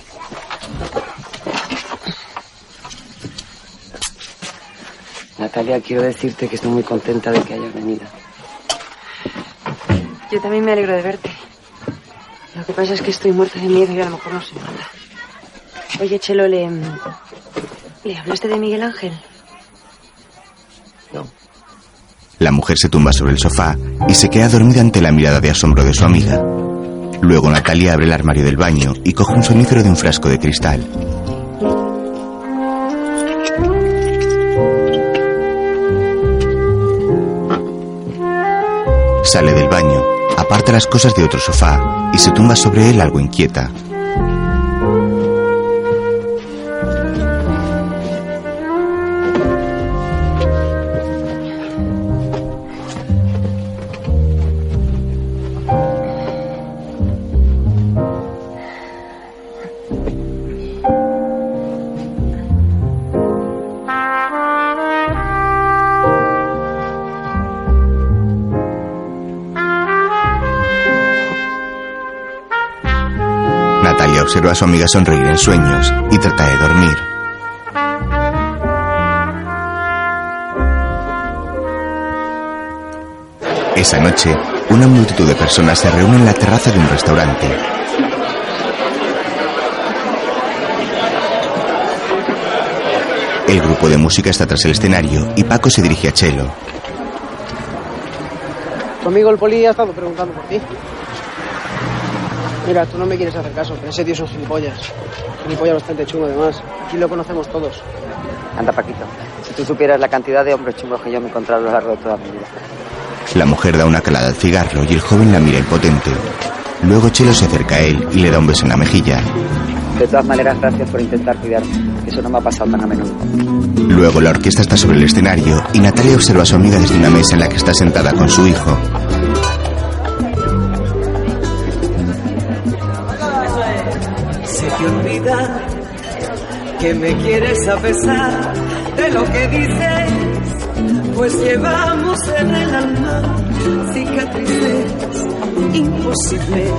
Natalia, quiero decirte que estoy muy contenta de que hayas venido. Yo también me alegro de verte. Lo que pasa es que estoy muerta de miedo y a lo mejor no se nada. Oye, Chelo, ¿le, ¿le hablaste de Miguel Ángel? No. La mujer se tumba sobre el sofá y se queda dormida ante la mirada de asombro de su amiga. Luego Natalia abre el armario del baño y coge un sonífero de un frasco de cristal. Sale del baño, aparta las cosas de otro sofá y se tumba sobre él algo inquieta. A su amiga sonreír en sueños y trata de dormir. Esa noche, una multitud de personas se reúne en la terraza de un restaurante. El grupo de música está tras el escenario y Paco se dirige a Chelo. Tu amigo el poli ha estado preguntando por ti. Mira, tú no me quieres hacer caso, pero ese tío es un gilipollas. Gilipollas bastante chulo, además. Aquí lo conocemos todos. Anda, Paquito. Si tú supieras la cantidad de hombres chungos que yo me he encontrado a lo largo de toda mi vida. La mujer da una calada al cigarro y el joven la mira impotente. Luego Chelo se acerca a él y le da un beso en la mejilla. De todas maneras, gracias por intentar cuidarme. Eso no me ha pasado tan a menudo. Luego la orquesta está sobre el escenario y Natalia observa a su amiga desde una mesa en la que está sentada con su hijo. Que me quieres a pesar de lo que dices, pues llevamos en el alma cicatrices imposibles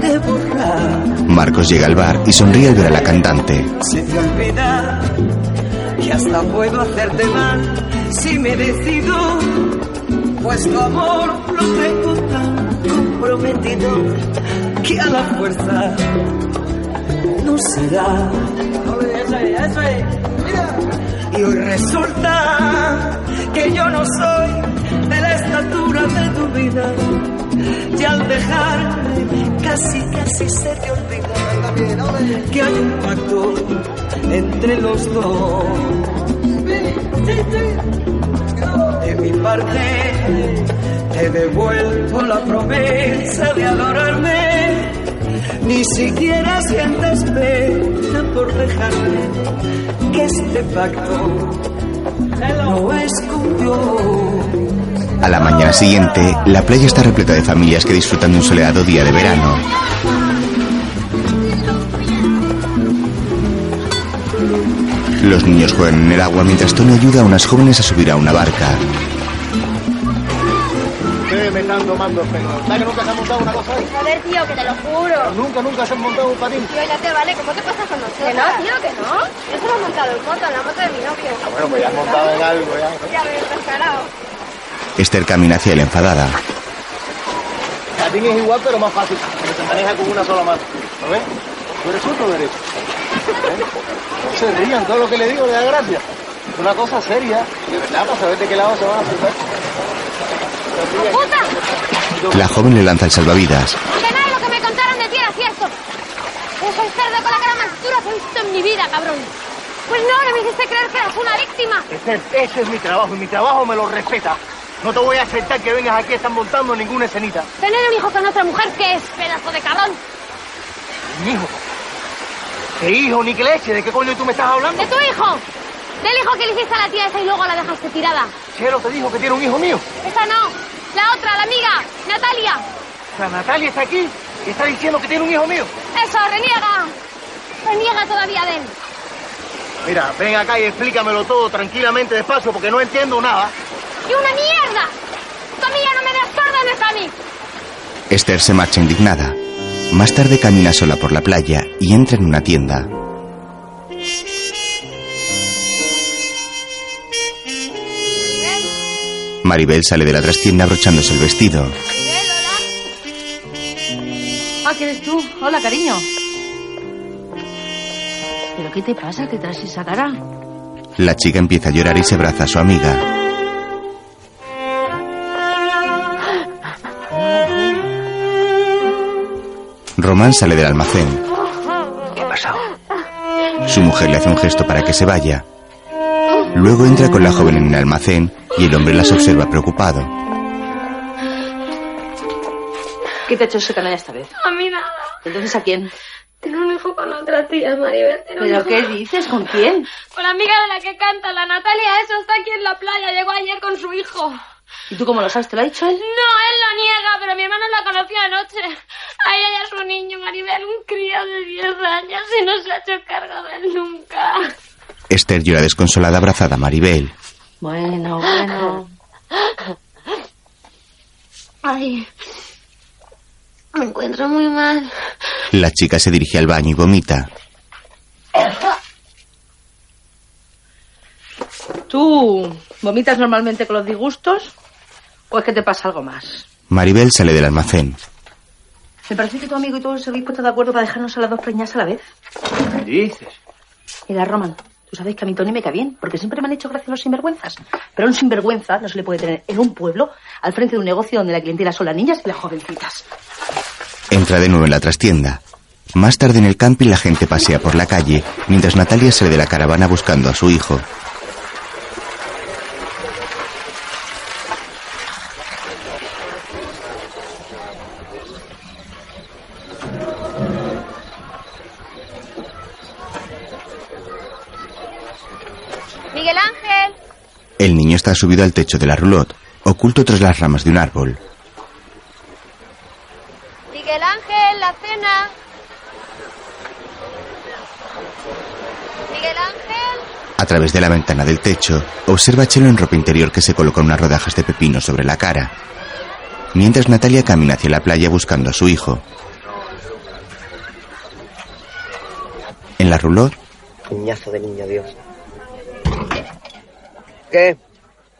de borrar. Marcos llega al bar y sonríe al ver a la cantante. Se te olvida que hasta puedo hacerte mal si me decido, pues tu amor lo tengo tan comprometido que a la fuerza no será. Y hoy resulta que yo no soy de la estatura de tu vida. Y al dejarme casi, casi se te olvida que hay un pacto entre los dos. De mi parte, te devuelvo la promesa de adorarme. Ni siquiera sientes pena por dejarme que este pacto no. A la mañana siguiente, la playa está repleta de familias que disfrutan de un soleado día de verano. Los niños juegan en el agua mientras Tony ayuda a unas jóvenes a subir a una barca. Ustedes me están tomando el pelo. ¿Sabes que nunca se han montado una cosa ahí? Joder, tío, que te lo juro. Nunca, nunca se han montado un patín. Tío, ya te vale, ¿cómo te pasas con nosotros? Que no, tío, que no. Yo solo he montado en moto, en la moto de mi novio. Bueno, pues ya has montado en algo, ya. Ya ves, descarado. Esther camina hacia él enfadada. El patín es igual, pero más fácil, porque se maneja con una sola mano. ¿Lo ves? ¿Tú eres zurdo o derecho? ¿Eh? No se rían, todo lo que le digo le da gracia. Es una cosa seria, de verdad, para saber de qué lado se van a sentar. ¡Puta! La joven le lanza el salvavidas. Que nada de lo que me contaron de ti era cierto. El cerdo con la cara más dura que he visto en mi vida, cabrón. Pues no, no me hiciste creer que eras una víctima. Esther, ese es mi trabajo y mi trabajo me lo respeta. No te voy a aceptar que vengas aquí, están montando ninguna escenita. Tener un hijo con otra mujer, ¿qué es, pedazo de cabrón? Mi hijo. ¿Qué hijo ni qué leche? ¿De qué coño tú me estás hablando? ¡De tu hijo! Del hijo que le hiciste a la tía esa y luego la dejaste tirada. Chelo te dijo que tiene un hijo mío. Esa no, la otra, la amiga, Natalia. O sea, Natalia está aquí y está diciendo que tiene un hijo mío. Eso, reniega. Reniega todavía de él. Mira, ven acá y explícamelo todo tranquilamente, despacio, porque no entiendo nada. ¡Y una mierda! ¡Tu amiga no me des órdenes a mí! Esther se marcha indignada. Más tarde camina sola por la playa y entra en una tienda. Maribel sale de la trastienda abrochándose el vestido. Ah, ¿qué eres tú? Hola, cariño. ¿Pero qué te pasa? ¿Qué traes esa cara? La chica empieza a llorar y se abraza a su amiga. Román sale del almacén. ¿Qué ha pasado? Su mujer le hace un gesto para que se vaya. Luego entra con la joven en el almacén y el hombre las observa preocupado. ¿Qué te ha hecho ese canalla esta vez? A mí nada. Entonces, ¿a quién? Tengo un hijo con otra tía, Maribel. ¿Pero qué dices? ¿Con quién? Con la amiga de la que canta, la Natalia. Eso está aquí en la playa. Llegó ayer con su hijo. ¿Y tú cómo lo sabes? ¿Te lo ha dicho él? No, él lo niega, pero mi hermano la conoció anoche. A ella y a su niño, Maribel, un crío de 10 años y no se ha hecho cargo de él nunca. Esther llora desconsolada abrazada a Maribel. Bueno, bueno. Ay, me encuentro muy mal. La chica se dirige al baño y vomita. ¿Tú vomitas normalmente con los disgustos? ¿O es que te pasa algo más? Maribel sale del almacén. Me parece que tu amigo y tú os habéis puesto de acuerdo para dejarnos a las dos preñas a la vez. ¿Qué dices? Mira, Roman, tú sabes que a mi Tony me cae bien, porque siempre me han hecho gracia los sinvergüenzas. Pero a un sinvergüenza no se le puede tener en un pueblo, al frente de un negocio donde la clientela son las niñas y las jovencitas. Entra de nuevo en la trastienda. Más tarde en el camping la gente pasea por la calle, mientras Natalia sale de la caravana buscando a su hijo. Miguel Ángel. El niño está subido al techo de la roulotte, oculto tras las ramas de un árbol. Miguel Ángel, la cena. Miguel Ángel. A través de la ventana del techo, observa a Chelo en ropa interior que se coloca unas rodajas de pepino sobre la cara. Mientras Natalia camina hacia la playa buscando a su hijo. En la roulotte, Piñazo de niño Dios. ¿Qué?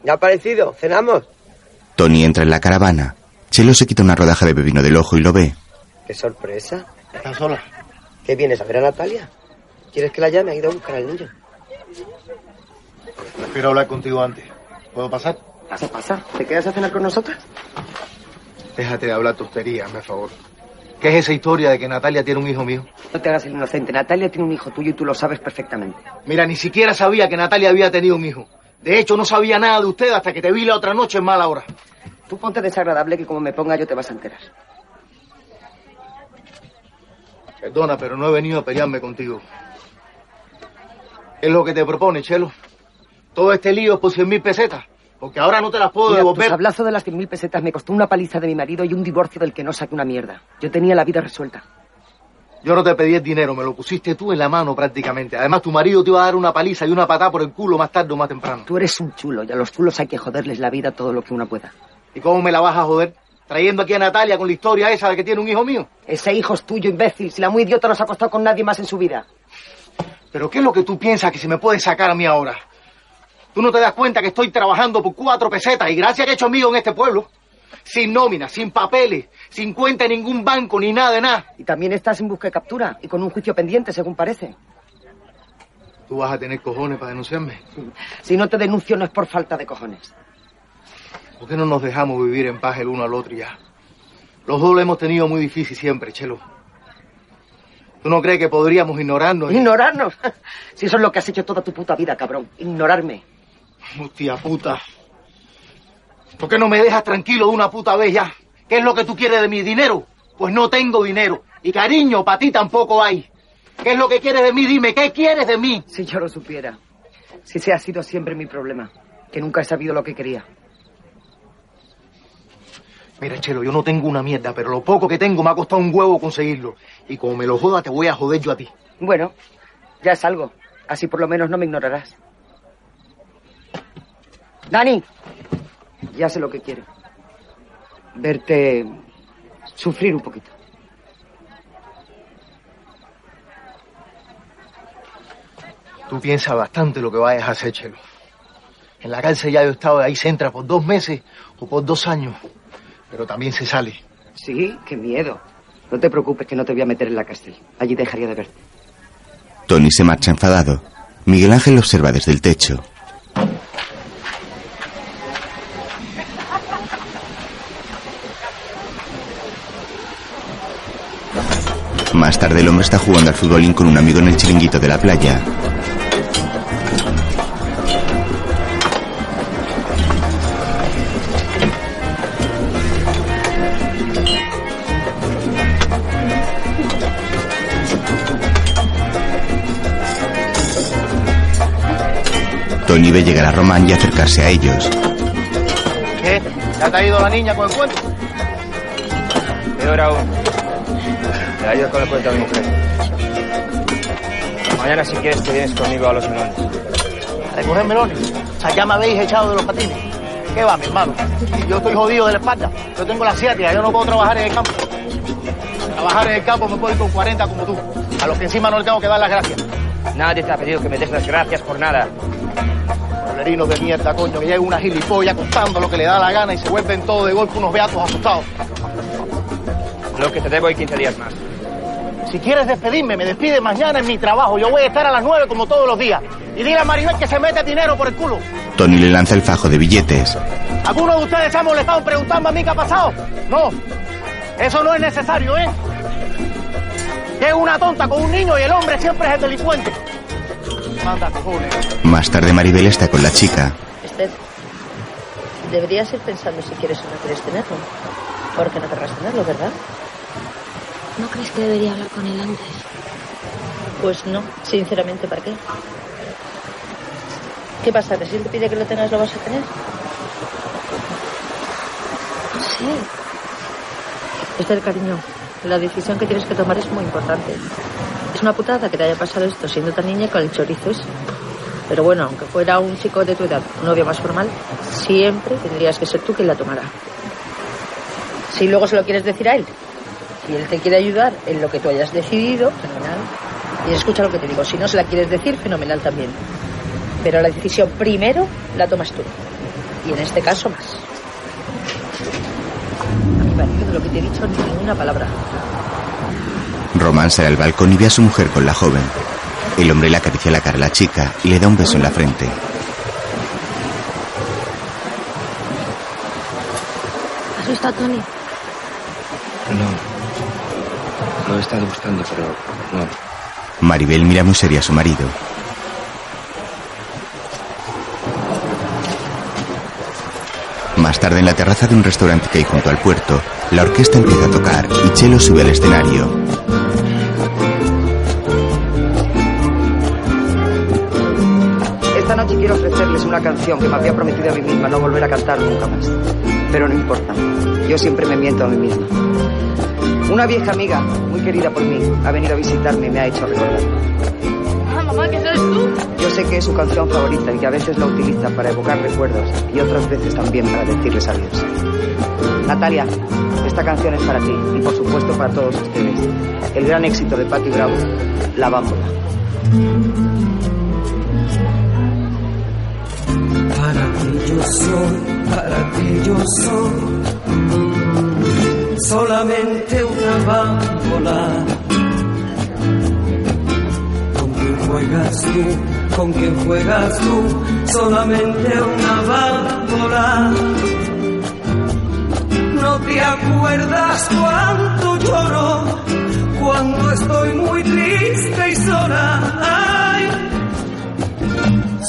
¿Ya ha aparecido? ¿Cenamos? Tony entra en la caravana. Chelo se quita una rodaja de pepino del ojo y lo ve. ¡Qué sorpresa! ¿Estás sola? ¿Qué vienes a ver a Natalia? ¿Quieres que la llame? Ha ido a buscar al niño. Prefiero hablar contigo antes. ¿Puedo pasar? Pasa, pasa. ¿Te quedas a cenar con nosotras? Déjate de hablar tonterías, me favor. ¿Qué es esa historia de que Natalia tiene un hijo mío? No te hagas el inocente. Natalia tiene un hijo tuyo y tú lo sabes perfectamente. Mira, ni siquiera sabía que Natalia había tenido un hijo. De hecho, no sabía nada de usted hasta que te vi la otra noche en mala hora. Tú ponte desagradable que como me ponga yo te vas a enterar. Perdona, pero no he venido a pelearme contigo. ¿Qué es lo que te propone, Chelo? Todo este lío es por cien mil pesetas. Porque ahora no te las puedo Mira, devolver. sablazo de las 100.000 pesetas me costó una paliza de mi marido y un divorcio del que no saqué una mierda. Yo tenía la vida resuelta. Yo no te pedí el dinero, me lo pusiste tú en la mano prácticamente. Además, tu marido te iba a dar una paliza y una patada por el culo más tarde o más temprano. Tú eres un chulo y a los chulos hay que joderles la vida todo lo que uno pueda. ¿Y cómo me la vas a joder? Trayendo aquí a Natalia con la historia esa de que tiene un hijo mío. Ese hijo es tuyo, imbécil. Si la muy idiota no se ha acostado con nadie más en su vida. ¿Pero qué es lo que tú piensas que se me puede sacar a mí ahora? ¿Tú no te das cuenta que estoy trabajando por cuatro pesetas y gracias que he hecho mío en este pueblo? Sin nómina, sin papeles, sin cuenta en ningún banco, ni nada de nada. Y también estás en busca de captura y con un juicio pendiente, según parece. ¿Tú vas a tener cojones para denunciarme? Si no te denuncio no es por falta de cojones. ¿Por qué no nos dejamos vivir en paz el uno al otro ya? Los dos lo hemos tenido muy difícil siempre, Chelo. ¿Tú no crees que podríamos ignorarnos? ¿Ignorarnos? Si eso es lo que has hecho toda tu puta vida, cabrón. Ignorarme. Hostia puta. ¿Por qué no me dejas tranquilo de una puta vez ya? ¿Qué es lo que tú quieres de mi dinero? Pues no tengo dinero. Y cariño, para ti tampoco hay. ¿Qué es lo que quieres de mí? Dime, ¿qué quieres de mí? Si yo lo supiera. Si ese ha sido siempre mi problema. Que nunca he sabido lo que quería. Mira, Chelo, yo no tengo una mierda, pero lo poco que tengo me ha costado un huevo conseguirlo. Y como me lo joda, te voy a joder yo a ti. Bueno, ya es algo. Así por lo menos no me ignorarás. Dani, ya sé lo que quiero. Verte sufrir un poquito. Tú piensas bastante lo que vayas a hacer, Chelo. En la cárcel ya yo he estado ahí, se entra por dos meses o por dos años. Pero también se sale. Sí, qué miedo. No te preocupes que no te voy a meter en la cárcel. Allí dejaría de verte. Tony se marcha enfadado. Miguel Ángel lo observa desde el techo. Más tarde el hombre está jugando al futbolín con un amigo en el chiringuito de la playa. Tony ve llegar a Román y acercarse a ellos. ¿Qué? ¿Ya te ha ido la niña con el cuento? Peor aún. Me ayudas con el cuento a mi mujer. Mañana si quieres te vienes conmigo a los melones. ¿A recoger melones? O sea, ya me habéis echado de los patines. ¿Qué va, mi hermano? Yo estoy jodido de la espalda. Yo tengo la ciática, yo no puedo trabajar en el campo. Trabajar en el campo me puedo ir con 40 como tú. A los que encima no le tengo que dar las gracias. Nadie te ha pedido que me des las gracias por nada. Bolerinos de mierda, coño, que llega una gilipollas contando lo que le da la gana y se vuelven todo de golpe unos beatos asustados. Lo que te debo hay 15 días más. Si quieres despedirme, me despide mañana en mi trabajo. Yo voy a estar a las 9 como todos los días. Y dile a Maribel que se mete dinero por el culo. Tony le lanza el fajo de billetes. ¿Alguno de ustedes se ha molestado preguntando a mí qué ha pasado? No. Eso no es necesario, ¿eh? Que es una tonta con un niño y el hombre siempre es el delincuente. Manda cojones. Más tarde Maribel está con la chica. Esther, deberías ir pensando si quieres o no quieres tenerlo. Porque no querrás tenerlo, ¿verdad? ¿No crees que debería hablar con él antes? Pues no, sinceramente, ¿para qué? ¿Qué pasa? ¿Que si él te pide que lo tengas, lo vas a tener? No sé. Esther, cariño, la decisión que tienes que tomar es muy importante. Es una putada que te haya pasado esto siendo tan niña con el chorizo ese. Pero bueno, aunque fuera un chico de tu edad, un novio más formal, siempre tendrías que ser tú quien la tomara. Si luego se lo quieres decir a él y él te quiere ayudar en lo que tú hayas decidido, fenomenal. Y escucha lo que te digo, si no se la quieres decir, fenomenal también. Pero la decisión primero la tomas tú. Y en este caso más. A mí parece de lo que te he dicho ni una palabra. Román sale al balcón y ve a su mujer con la joven. El hombre le acaricia la cara a la chica y le da un beso en la frente. ¿Has visto a Tony? Lo he estado buscando, pero no. Maribel mira muy seria a su marido. Más tarde en la terraza de un restaurante que hay junto al puerto, la orquesta empieza a tocar y Chelo sube al escenario. Esta noche quiero ofrecerles una canción que me había prometido a mí misma no volver a cantar nunca más. Pero no importa, yo siempre me miento a mí misma. Una vieja amiga, muy querida por mí, ha venido a visitarme y me ha hecho recordar. Ah, mamá, ¿qué sabes tú? Yo sé que es su canción favorita y que a veces la utiliza para evocar recuerdos y otras veces también para decirles adiós. Natalia, esta canción es para ti y por supuesto para todos ustedes. El gran éxito de Patti Bravo, La Bámbola. Para ti yo soy, para ti yo soy solamente una bámbola. ¿Con quién juegas tú? ¿Con quién juegas tú? Solamente una bámbola. No te acuerdas cuánto lloro cuando estoy muy triste y sola. Ay,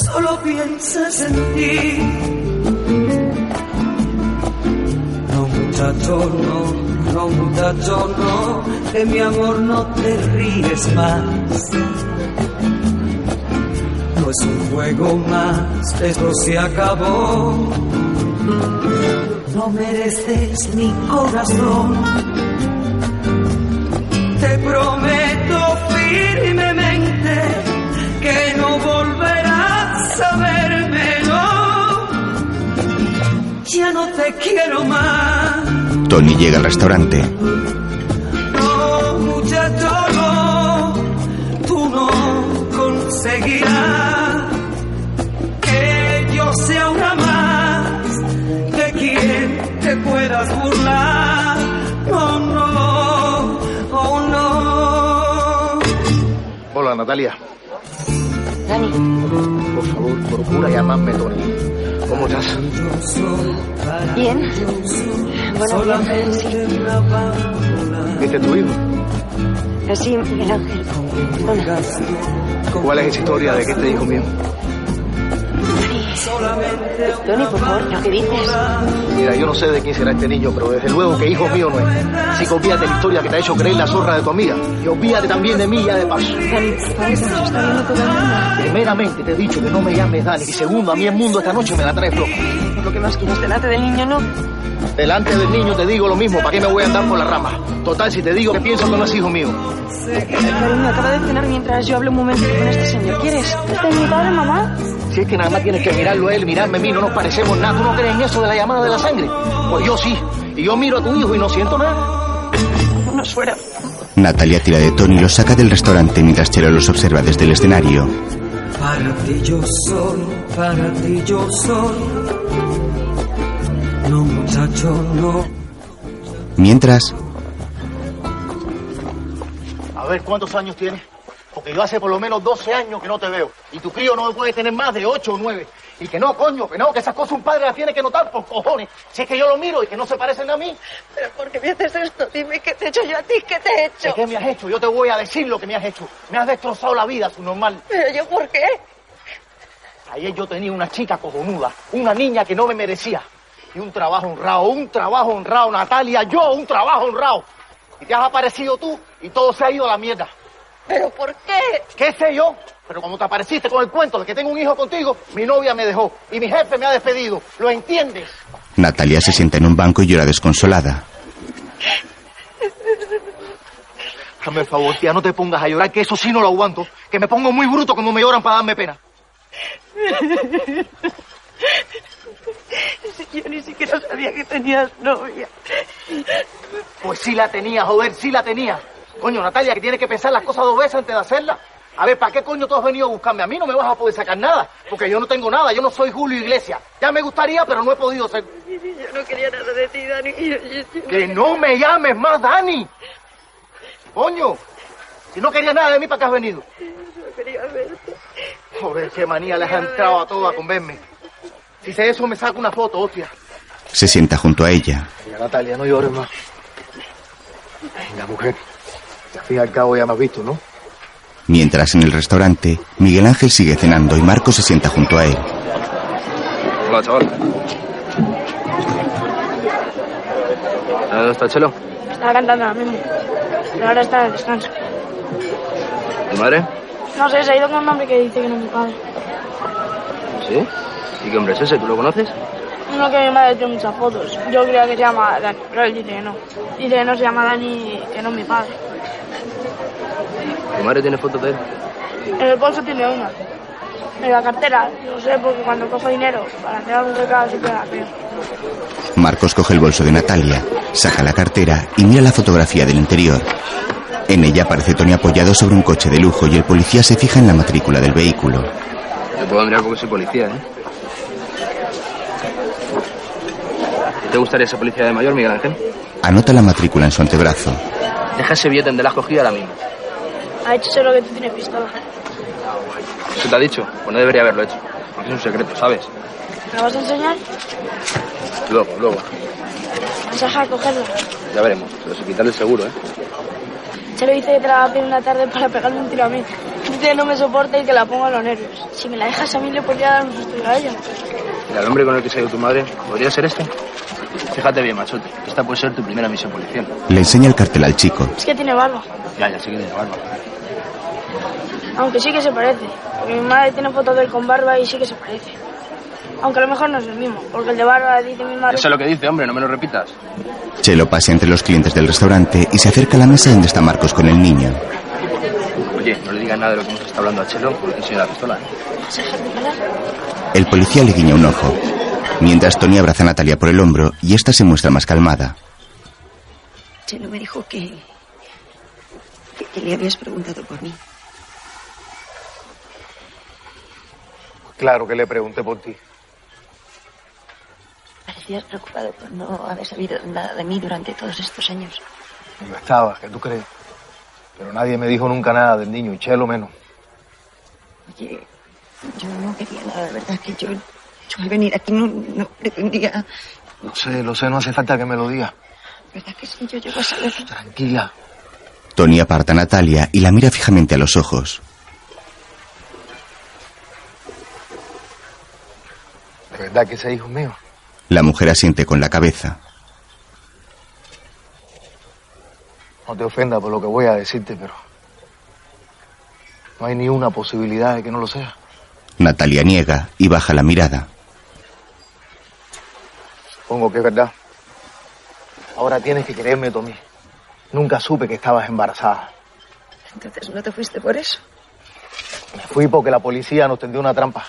solo piensas en ti. No, muchacho, no, muchacho, no, de mi amor no te ríes más. No es un juego más, esto se acabó. No mereces mi corazón. Te prometo firmemente que no volverás a verme. Ya no te quiero más. Tony llega al restaurante. No, muchacho, no. Tú no conseguirás que yo sea una más de quien te puedas burlar. No, no, oh no. Hola, Natalia. Dani, Por favor, procura llamarme Tony. ¿Cómo estás? Bien. ¿Viste tu hijo? Sí, Miguel Ángel. ¿Cuál es esa historia de que este hijo mío? Tony, por favor, ¿lo que dices? Mira, yo no sé de quién será este niño, pero desde luego que hijo mío no es. Así que olvídate de la historia que te ha hecho creer la zorra de tu amiga. Y olvídate también de mí ya de paso. Dani, por favor, que nos está viendo todo el mundo. Primeramente te he dicho que no me llames Dani. Y segundo, a mí el mundo esta noche me la trae floja. Por lo que más quieres delante del niño, no. Delante del niño te digo lo mismo, ¿para qué me voy a andar por la rama? Total, si te digo que pienso que no es hijo mío. Cariño, acaba de cenar mientras yo hablo un momento con este señor. ¿Quieres? ¿Este es mi padre, mamá? Si es que nada más tienes que mirarlo a él, mirarme a mí, no nos parecemos nada. ¿Tú no crees en eso de la llamada de la sangre? Pues yo sí. Y yo miro a tu hijo y no siento nada. Vámonos fuera. Natalia tira de Tony y los saca del restaurante mientras Chelo los observa desde el escenario. Para ti yo soy, para ti yo soy. No. Mientras, A ver, ¿cuántos años tienes? Porque yo hace por lo menos 12 años que no te veo. Y tu crío no puede tener más de 8 o 9. Y que no, coño, que no, que esas cosas un padre las tiene que notar por cojones. Si es que yo lo miro y que no se parecen a mí. ¿Pero por qué me haces esto? Dime qué te he hecho yo a ti, qué te he hecho. ¿Qué me has hecho? Yo te voy a decir lo que me has hecho. Me has destrozado la vida, su normal. ¿Pero yo por qué? Ayer yo tenía una chica cojonuda, una niña que no me merecía. Y un trabajo honrado, un trabajo honrado, Natalia, yo un trabajo honrado. Y te has aparecido tú y todo se ha ido a la mierda. ¿Pero por qué? ¿Qué sé yo? Pero como te apareciste con el cuento de que tengo un hijo contigo, mi novia me dejó y mi jefe me ha despedido. ¿Lo entiendes? Natalia se sienta en un banco y llora desconsolada. Hazme el favor, tía, no te pongas a llorar, que eso sí no lo aguanto. Que me pongo muy bruto como me lloran para darme pena. Yo ni siquiera sabía que tenías novia. Pues sí la tenía, joder, sí la tenía. Coño, Natalia, que tienes que pensar las cosas dos veces antes de hacerlas. A ver, ¿para qué coño tú has venido a buscarme? A mí no me vas a poder sacar nada, porque yo no tengo nada, yo no soy Julio Iglesias. Ya me gustaría, pero no he podido ser. Yo no quería nada de ti, Dani. Yo- yo- yo- Que no me llames más, Dani. Coño, si no querías nada de mí, ¿para qué has venido? No quería verte. Joder, qué manía les ha entrado a todas con verme. Si sé eso, me saco una foto, hostia. Se sienta junto a ella. Mira, Natalia, no llores más. Venga, mujer. Al fin y al cabo ya me has visto, ¿no? Mientras en el restaurante, Miguel Ángel sigue cenando y Marco se sienta junto a él. Hola, chaval. ¿Dónde está Chelo? Estaba cantando ahora mismo. Pero ahora está en descanso. ¿Tu madre? No sé, se ha ido con un hombre que dice que no es mi padre. ¿Sí? ¿Y qué hombre es ese? ¿Tú lo conoces? Uno que mi madre tiene muchas fotos. Yo creía que se llama Dani, pero él dice que no. Dice que no se llama Dani, que no es mi padre. ¿Tu madre tiene fotos de él? En el bolso tiene una. En la cartera, no sé, porque cuando cojo dinero para hacer algún recado siempre la veo. Marcos coge el bolso de Natalia, saca la cartera y mira la fotografía del interior. En ella aparece Tony apoyado sobre un coche de lujo y el policía se fija en la matrícula del vehículo. Yo puedo mirar porque soy policía, ¿eh? ¿Te gustaría ser policía de mayor, Miguel Ángel? Anota la matrícula en su antebrazo. Deja ese billete donde la has cogido ahora mismo. Ha hecho solo que tú tienes pistola. ¿Eso te ha dicho? Pues no debería haberlo hecho. Porque es un secreto, ¿sabes? ¿Me vas a enseñar? Luego, luego. Vas a dejar cogerla. Ya veremos. Pero sin quitarle el seguro, ¿eh? Se lo dice que te la va a pedir una tarde para pegarme un tiro a mí. Que no me soporta y que la pongo a los nervios. Si me la dejas a mí le podría dar un susto a ella. Mira, el hombre con el que se ha ido tu madre, ¿podría ser este? Fíjate bien, machote. Esta puede ser tu primera misión policial. Le enseña el cartel al chico. Es que tiene barba. Ya, ya sé que tiene barba. Aunque sí que se parece. Porque mi madre tiene fotos de él con barba y sí que se parece. Aunque a lo mejor no es el mismo. Porque el de barba dice mi madre. Ya sé lo que dice, hombre, no me lo repitas. Chelo pasea entre los clientes del restaurante y se acerca a la mesa donde está Marcos con el niño. Oye, no le digas nada de lo que hemos estado hablando a Chelo porque enseña la pistola. El policía le guiña un ojo, mientras Tony abraza a Natalia por el hombro y esta se muestra más calmada. Chelo me dijo que, que, que le habías preguntado por mí. Claro que le pregunté por ti. Parecías preocupado por no haber sabido nada de mí durante todos estos años. Y lo estaba, ¿qué tú crees? Pero nadie me dijo nunca nada del niño, y Chelo menos. Oye, yo no quería nada, de verdad, que yo, yo al venir aquí no, no pretendía... Lo sé, lo sé, no hace falta que me lo digas. ¿Verdad que sí? Yo llego a saber... Tranquila. Tony aparta a Natalia y la mira fijamente a los ojos. ¿De verdad que ese hijo mío? La mujer asiente con la cabeza. No te ofenda por lo que voy a decirte, pero no hay ni una posibilidad de que no lo sea. Natalia niega y baja la mirada. Supongo que es verdad. Ahora tienes que creerme, Tommy. Nunca supe que estabas embarazada. Entonces, ¿no te fuiste por eso? Me fui porque la policía nos tendió una trampa.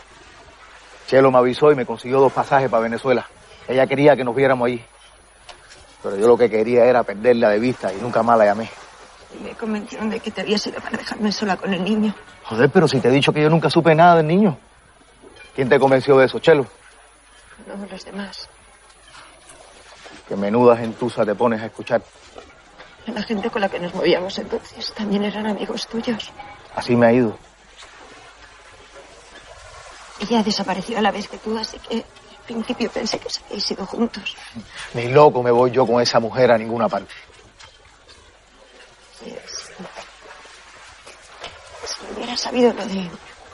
Chelo me avisó y me consiguió dos pasajes para Venezuela. Ella quería que nos viéramos allí. Pero yo lo que quería era perderla de vista y nunca más la llamé. Y me convencieron de que te habías ido para dejarme sola con el niño. Joder, pero si te he dicho que yo nunca supe nada del niño. ¿Quién te convenció de eso, Chelo? No, los demás. Que menuda gentuza te pones a escuchar. La gente con la que nos movíamos entonces también eran amigos tuyos. Así me ha ido. Ella desapareció a la vez que tú, así que principio pensé que os habíais ido juntos. Ni loco me voy yo con esa mujer a ninguna parte. Yes. Si hubieras sabido lo de,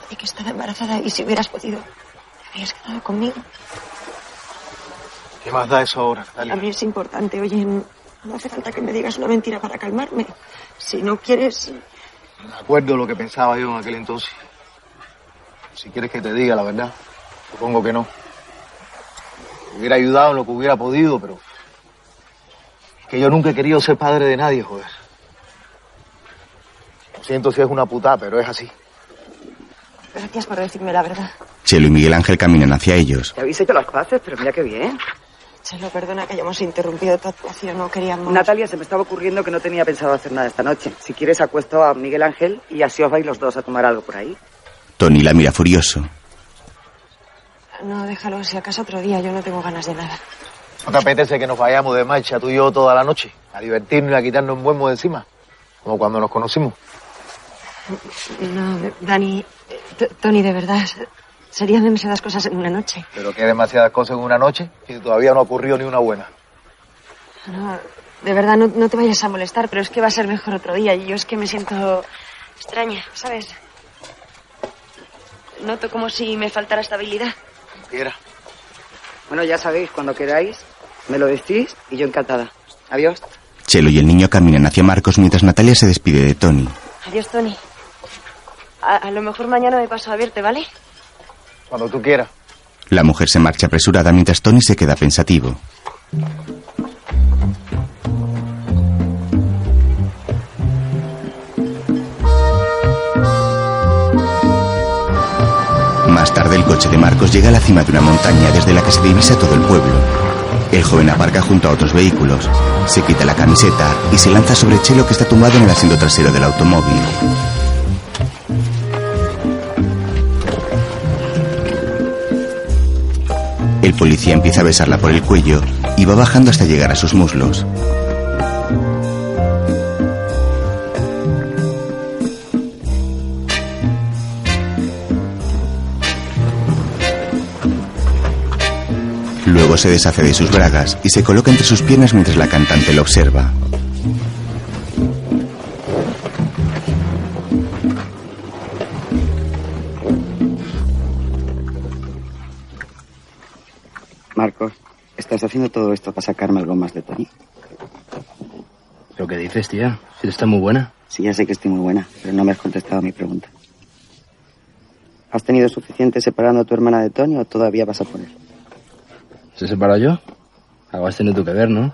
de que estaba embarazada y si hubieras podido, te habrías quedado conmigo. ¿Qué más da eso ahora, A Natalia? mí es importante, oye, no no hace falta que me digas una mentira para calmarme. Si no quieres, Me acuerdo lo que pensaba yo en aquel entonces. Si quieres que te diga la verdad, supongo que no. Hubiera ayudado en lo que hubiera podido, pero... Es que yo nunca he querido ser padre de nadie, joder. Lo siento si es una puta, pero es así. gracias por decirme la verdad. Chelo y Miguel Ángel caminan hacia ellos. Ya habéis hecho las paces, pero mira qué bien. Chelo, perdona que hayamos interrumpido tu actuación, no queríamos... Natalia, se me estaba ocurriendo que no tenía pensado hacer nada esta noche. Si quieres, acuesto a Miguel Ángel y así os vais los dos a tomar algo por ahí. Tony la mira furioso. No, déjalo, si acaso otro día, yo no tengo ganas de nada. ¿No te apetece que nos vayamos de marcha tú y yo toda la noche? A divertirnos y a quitarnos un buen de encima. Como cuando nos conocimos. No, Dani, T- Tony, de verdad, serían demasiadas cosas en una noche. Pero que demasiadas cosas en una noche y todavía no ha ocurrido ni una buena. No, de verdad, no, no te vayas a molestar, pero es que va a ser mejor otro día y yo es que me siento extraña, ¿sabes? Noto como si me faltara estabilidad. Quiera. Bueno, ya sabéis, cuando queráis, me lo decís y yo encantada. Adiós. Chelo y el niño caminan hacia Marcos mientras Natalia se despide de Tony. Adiós, Tony. A, a lo mejor mañana me paso a verte, ¿vale? Cuando tú quieras. La mujer se marcha apresurada mientras Tony se queda pensativo. Tarde el coche de Marcos llega a la cima de una montaña desde la que se divisa todo el pueblo. El joven aparca junto a otros vehículos, se quita la camiseta y se lanza sobre Chelo que está tumbado en el asiento trasero del automóvil. El policía empieza a besarla por el cuello y va bajando hasta llegar a sus muslos. Luego se deshace de sus bragas y se coloca entre sus piernas mientras la cantante lo observa. Marcos, ¿estás haciendo todo esto para sacarme algo más de Tony? ¿Lo que dices, tía? Si está muy buena. Sí, ya sé que estoy muy buena, pero no me has contestado a mi pregunta. ¿Has tenido suficiente separando a tu hermana de Tony o todavía vas a poner? ¿Se separa yo? Algo has tenido que ver, ¿no?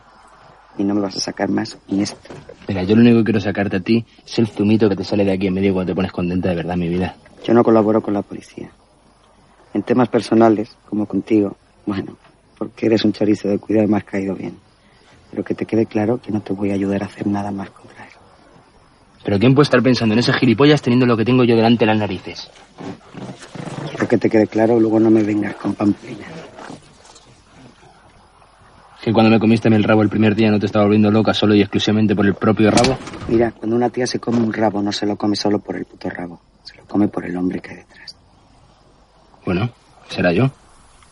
Y no me vas a sacar más ni esto. Mira, yo lo único que quiero sacarte a ti es el zumito que te sale de aquí en medio cuando te pones contenta de verdad, mi vida. Yo no colaboro con la policía. En temas personales, como contigo, bueno, porque eres un chorizo de cuidado y me has caído bien. Pero que te quede claro que no te voy a ayudar a hacer nada más contra él. Pero ¿quién puede estar pensando en ese gilipollas teniendo lo que tengo yo delante de las narices? Quiero que te quede claro, luego no me vengas con pamplina. Que cuando me comiste el rabo el primer día no te estaba volviendo loca solo y exclusivamente por el propio rabo. Mira, cuando una tía se come un rabo, no se lo come solo por el puto rabo. Se lo come por el hombre que hay detrás. Bueno, será yo.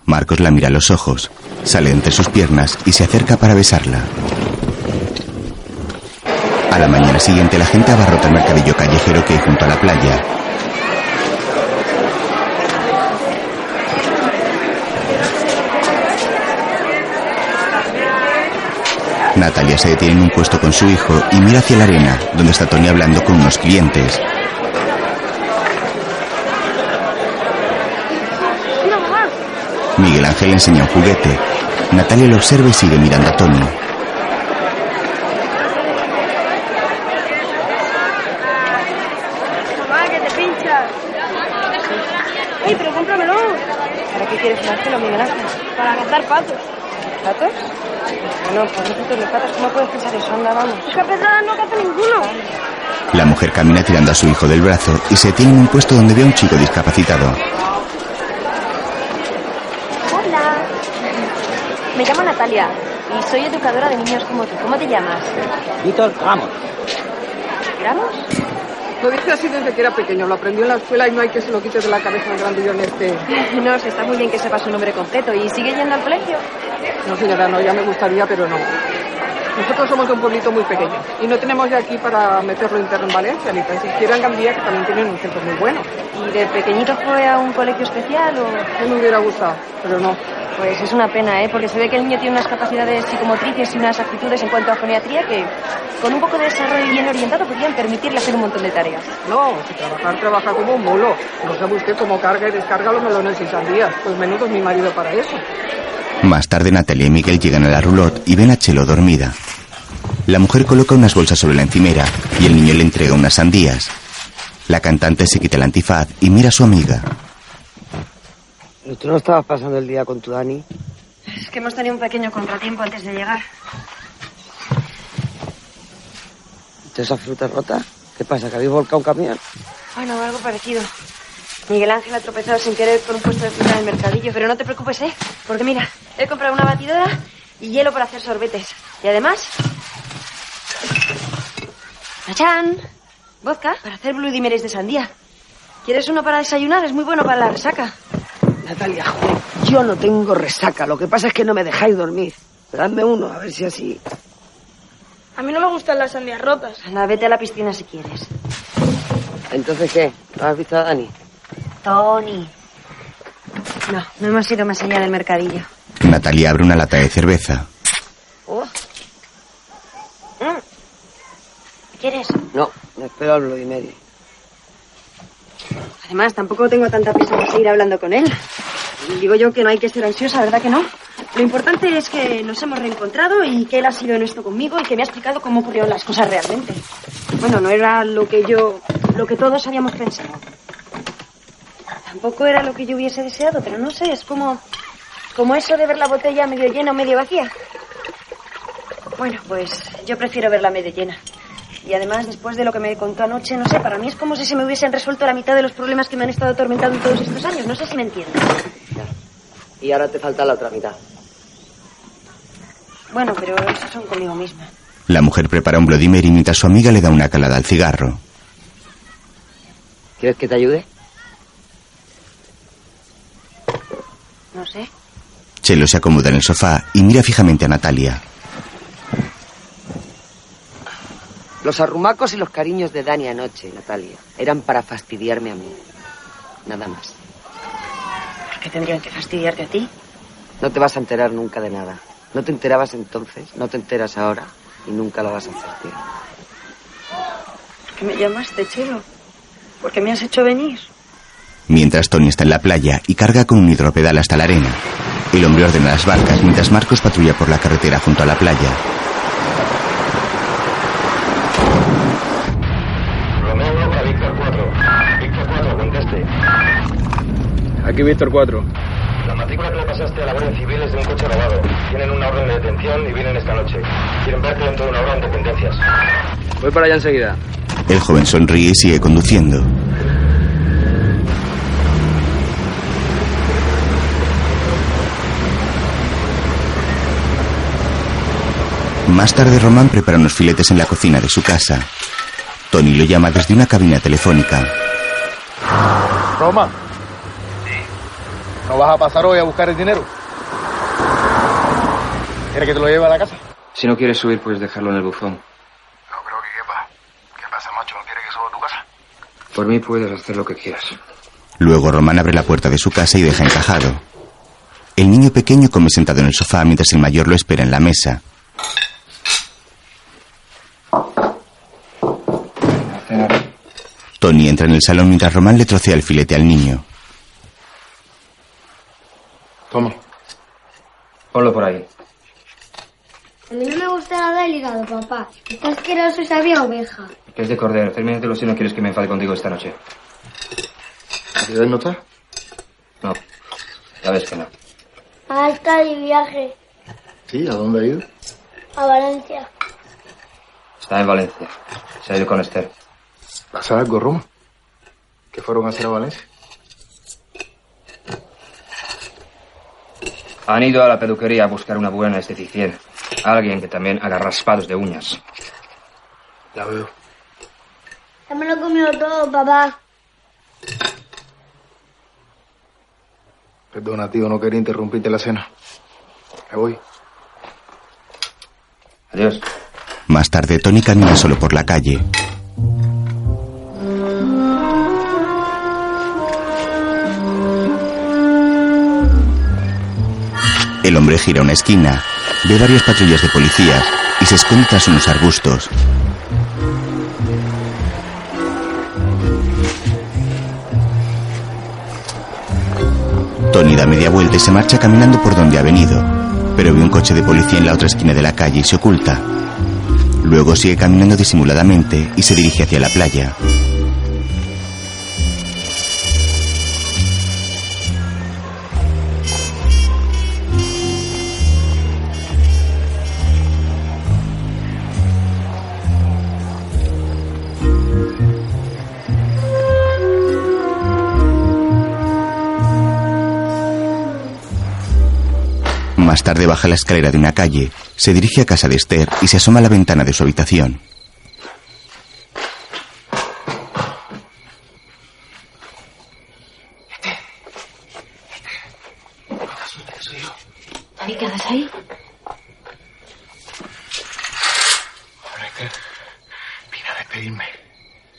Marcos la mira a los ojos, sale entre sus piernas y se acerca para besarla. A la mañana siguiente la gente abarrota el mercadillo callejero que hay junto a la playa. Natalia se detiene en un puesto con su hijo y mira hacia la arena, donde está Tony hablando con unos clientes. Miguel Ángel enseña un juguete. Natalia lo observa y sigue mirando a Tony. Mamá, que te. Ay, pero cómpramelo. ¿Para qué quieres Marcelo, Miguel Ángel? Para cazar patos. ¿Patos? No, pues no de patos. ¿Cómo puedes pensar eso? Anda, vamos. Es que a pesar no caza ninguno. La mujer camina tirando a su hijo del brazo y se detiene en un puesto donde ve a un chico discapacitado. Hola. Me llamo Natalia y soy educadora de niños como tú. ¿Cómo te llamas? Víctor Ramos. ¿Ramos? Lo dice así desde que era pequeño. Lo aprendió en la escuela y no hay que se lo quite de la cabeza el grandillón este. No, se está muy bien que sepa su nombre completo. ¿Y sigue yendo al colegio? No, señora, no, ya me gustaría, pero no. Nosotros somos de un pueblito muy pequeño y no tenemos de aquí para meterlo interno en Valencia, ni tan siquiera en Gandía, que también tienen un centro muy bueno. ¿Y de pequeñito fue a un colegio especial o...? Me hubiera gustado, pero no. Pues es una pena, ¿eh? Porque se ve que el niño tiene unas capacidades psicomotrices y unas actitudes en cuanto a foniatría que, con un poco de desarrollo bien orientado, podrían permitirle hacer un montón de tareas. No, si trabajar, trabaja como un mulo. No sabe usted cómo carga y descarga los melones y sandías. Pues menudo es mi marido para eso. Más tarde Natalia y Miguel llegan a la roulotte y ven a Chelo dormida. La mujer coloca unas bolsas sobre la encimera y el niño le entrega unas sandías. La cantante se quita el antifaz y mira a su amiga. ¿Tú no estabas pasando el día con tu Dani? Es que hemos tenido un pequeño contratiempo antes de llegar. ¿De esa fruta rota? ¿Qué pasa? ¿Que habéis volcado un camión? Bueno, algo parecido. Miguel Ángel ha tropezado sin querer con un puesto de fruta en el mercadillo, pero no te preocupes, ¿eh? Porque mira, he comprado una batidora y hielo para hacer sorbetes. Y además... ¡Achán! Vodka para hacer Bloody Marys de sandía. ¿Quieres uno para desayunar? Es muy bueno para la resaca. Natalia, joder, yo no tengo resaca. Lo que pasa es que no me dejáis dormir. Dadme uno, a ver si así... A mí no me gustan las sandías rotas. Anda, vete a la piscina si quieres. ¿Entonces qué? ¿No has visto a Dani? Tony. No, no hemos ido más allá del mercadillo. Natalia abre una lata de cerveza. Oh. Mm. ¿Quieres? No, me espero al Bloody Mary. Además, tampoco tengo tanta prisa por seguir hablando con él. Digo yo que no hay que ser ansiosa, ¿verdad que no? Lo importante es que nos hemos reencontrado y que él ha sido honesto conmigo y que me ha explicado cómo ocurrieron las cosas realmente. Bueno, no era lo que yo, lo que todos habíamos pensado. Tampoco era lo que yo hubiese deseado, pero no sé, es como, como eso de ver la botella medio llena o medio vacía. Bueno, pues yo prefiero verla medio llena. Y además, después de lo que me contó anoche, no sé, para mí es como si se me hubiesen resuelto la mitad de los problemas que me han estado atormentando todos estos años. No sé si me entiendes. Y ahora te falta la otra mitad. Bueno, pero eso son conmigo misma. La mujer prepara un Bloody Mary mientras su amiga le da una calada al cigarro. ¿Quieres que te ayude? No sé. Chelo se acomoda en el sofá y mira fijamente a Natalia. Los arrumacos y los cariños de Dani anoche, Natalia, eran para fastidiarme a mí. Nada más. ¿Por qué tendrían que fastidiarte a ti? No te vas a enterar nunca de nada. No te enterabas entonces, no te enteras ahora y nunca lo vas a hacer, tío. ¿Por qué me llamaste, Chelo? ¿Por qué me has hecho venir? Mientras Tony está en la playa y carga con un hidropedal hasta la arena. El hombre ordena las barcas mientras Marcos patrulla por la carretera junto a la playa. Romeo Víctor 4. Víctor 4, conteste. Aquí Víctor 4. La matrícula que le pasaste a la Guardia Civil es de un coche robado. Tienen una orden de detención y vienen esta noche. Quieren verte dentro de una hora en dependencias. Voy para allá enseguida. El joven sonríe y sigue conduciendo. Más tarde Román prepara unos filetes en la cocina de su casa. Tony lo llama desde una cabina telefónica. Roma. ¿No vas a pasar hoy a buscar el dinero? ¿Quieres que te lo lleve a la casa? Si no quieres subir, puedes dejarlo en el buzón. No creo que Por mí puedes hacer lo que quieras. Luego Román abre la puerta de su casa y deja encajado. El niño pequeño come sentado en el sofá mientras el mayor lo espera en la mesa. Tony entra en el salón mientras Román le trocea el filete al niño. Toma. Ponlo por ahí. A mí no me gusta nada el hígado, papá. Está asqueroso y sabía oveja. Que es de cordero. Termínatelo si no quieres que me enfade contigo esta noche. ¿Te das nota? No. Ya ves que no. Ah, está de viaje ¿Sí? ¿A dónde ha ido? a Valencia. Está en Valencia. Se ha ido con Esther. ¿Pasa algo, Roma? ¿Qué fueron a hacer a Valencia? Han ido a la peluquería a buscar una buena esteticien. Alguien que también haga raspados de uñas. Ya veo. Ya me lo he comido todo, papá. Perdona, tío, no quería interrumpirte la cena. Me voy. Adiós. Más tarde, Tony camina solo por la calle. El hombre gira una esquina, ve varias patrullas de policías y se esconde tras unos arbustos. Tony da media vuelta y se marcha caminando por donde ha venido, pero ve un coche de policía en la otra esquina de la calle y se oculta. Luego sigue caminando disimuladamente y se dirige hacia la playa. Más tarde baja la escalera de una calle, se dirige a casa de Esther y se asoma a la ventana de su habitación. ¿qué haces ahí? Vine a despedirme.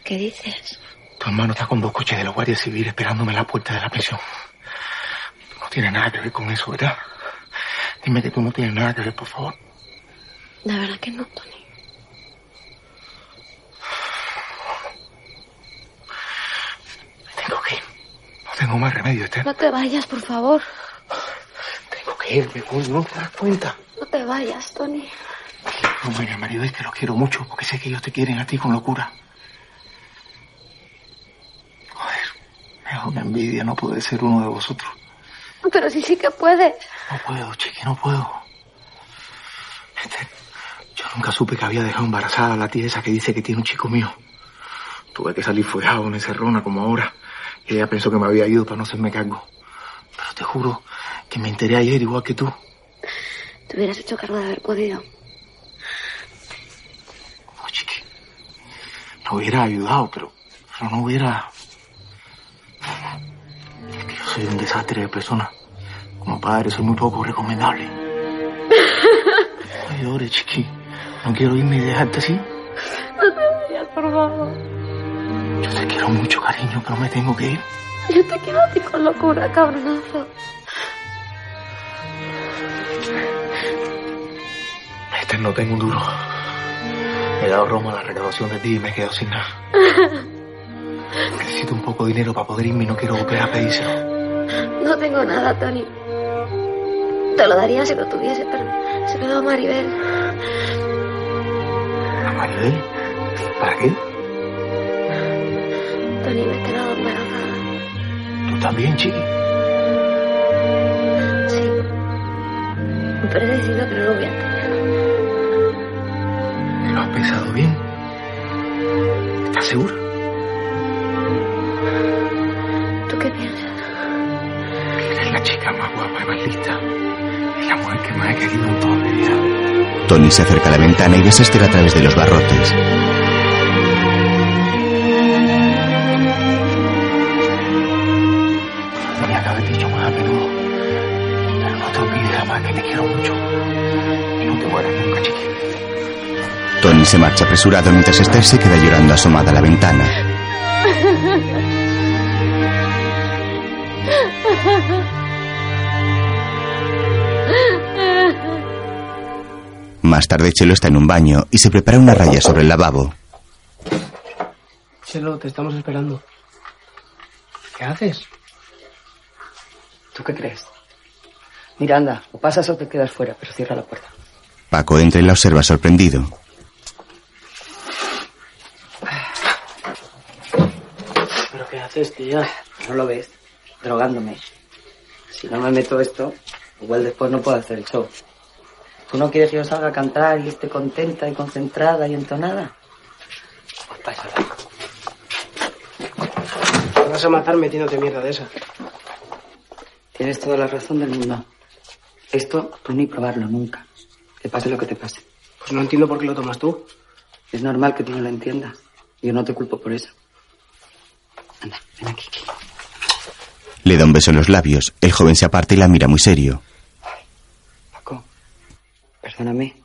¿Qué dices? Tu hermano está con dos coches de la Guardia Civil esperándome en la puerta de la pensión. Tú no tienes nada que ver con eso, ¿verdad? Dime que tú no tienes nada que ver, por favor. La verdad que no, Tony. Tengo que ir. No tengo más remedio, Esther. No te vayas, por favor. Tengo que irme, coño. ¿No te das cuenta? No te vayas, Tony. No marido, es que lo quiero mucho porque sé que ellos te quieren a ti con locura. Joder, me da una envidia no poder ser uno de vosotros. Pero sí, sí que puedes. No puedo, chiqui, no puedo. Este, yo nunca supe que había dejado embarazada a la tía esa que dice que tiene un chico mío. Tuve que salir fuejado en encerrona como ahora. Y ella pensó que me había ido para no hacerme cargo. Pero te juro que me enteré ayer igual que tú. Te hubieras hecho cargo de haber podido. No hubiera ayudado, pero, pero no hubiera... Soy un desastre de persona. Como padre soy muy poco recomendable. No llores, chiqui. No quiero irme y dejarte así. No te vayas, por favor. Yo te quiero mucho, cariño, pero me tengo que ir. Yo te quiero a ti con locura, cabronazo. Este no tengo un duro. He dado Roma a la recaudación de ti y me he quedado sin nada. Necesito un poco de dinero para poder irme y no quiero volver a pedírselo. No tengo nada, Tony. Te lo daría si lo tuviese, pero se lo he dado a Maribel. ¿A Maribel? ¿Para qué? Tony, me he quedado embarazada. ¿Tú también, chiqui? Sí. Pero he decidido que no lo voy a tener. ¿Lo has pensado bien? ¿Estás segura? Lista. Es la mujer que más he querido en toda mi vida. Tony se acerca a la ventana y ves a Esther a través de los barrotes. Tenía que haber dicho más a menudo. Pero no te olvides jamás que te quiero mucho. Y no te mueras nunca, chiqui. Tony se marcha apresurado mientras Esther se queda llorando asomada a la ventana. Más tarde Chelo está en un baño y se prepara una raya sobre el lavabo. Chelo, te estamos esperando. ¿Qué haces? ¿Tú qué crees? Mira, anda, o pasas o te quedas fuera, pero cierra la puerta. Paco entra y la observa sorprendido. ¿Pero qué haces, tía? ¿No lo ves? Drogándome. Si no me meto esto, igual después no puedo hacer el show. ¿Tú no quieres que yo salga a cantar y esté contenta y concentrada y entonada? Pues pásala. Te vas a matar metiéndote mierda de esa. Tienes toda la razón del mundo. Esto, tú ni probarlo nunca. Que pase lo que te pase. Pues no entiendo por qué lo tomas tú. Es normal que tú no lo entiendas. Yo no te culpo por eso. Anda, ven aquí. aquí. Le da un beso en los labios. El joven se aparta y la mira muy serio. Perdóname.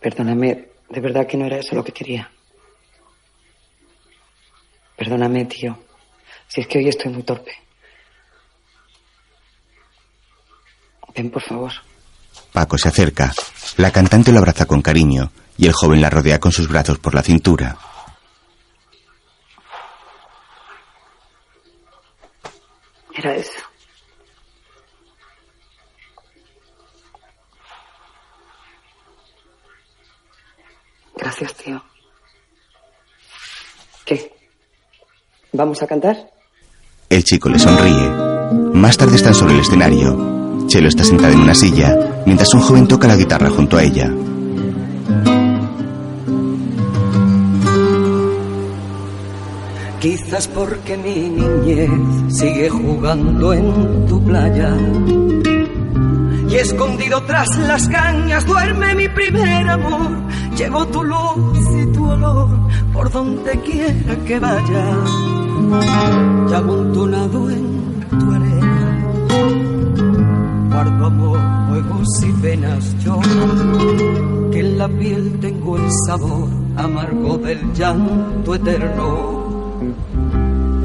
Perdóname, de verdad que no era eso lo que quería. Perdóname, tío. Si es que hoy estoy muy torpe. Ven, por favor. Paco se acerca. La cantante lo abraza con cariño y el joven la rodea con sus brazos por la cintura. Era eso. Gracias, tío. ¿Qué? ¿Vamos a cantar? El chico le sonríe. Más tarde están sobre el escenario. Chelo está sentada en una silla, mientras un joven toca la guitarra junto a ella. Quizás porque mi niñez sigue jugando en tu playa. Y escondido tras las cañas duerme mi primer amor. Llevo tu luz y tu olor por donde quiera que vaya. Y amontonado en tu arena. Guardo amor, juegos y penas yo. Que en la piel tengo el sabor amargo del llanto eterno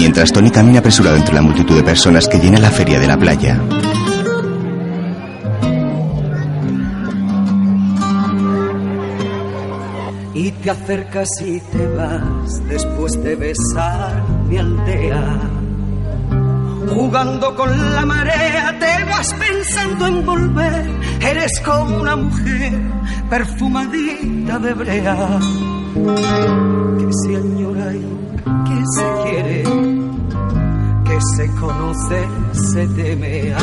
Mientras Tony camina apresurado entre la multitud de personas que llena la feria de la playa. Y te acercas y te vas después de besar mi aldea. Jugando con la marea te vas pensando en volver. Eres como una mujer perfumadita de brea. Que se añora y que se quiere, se conoce, se teme.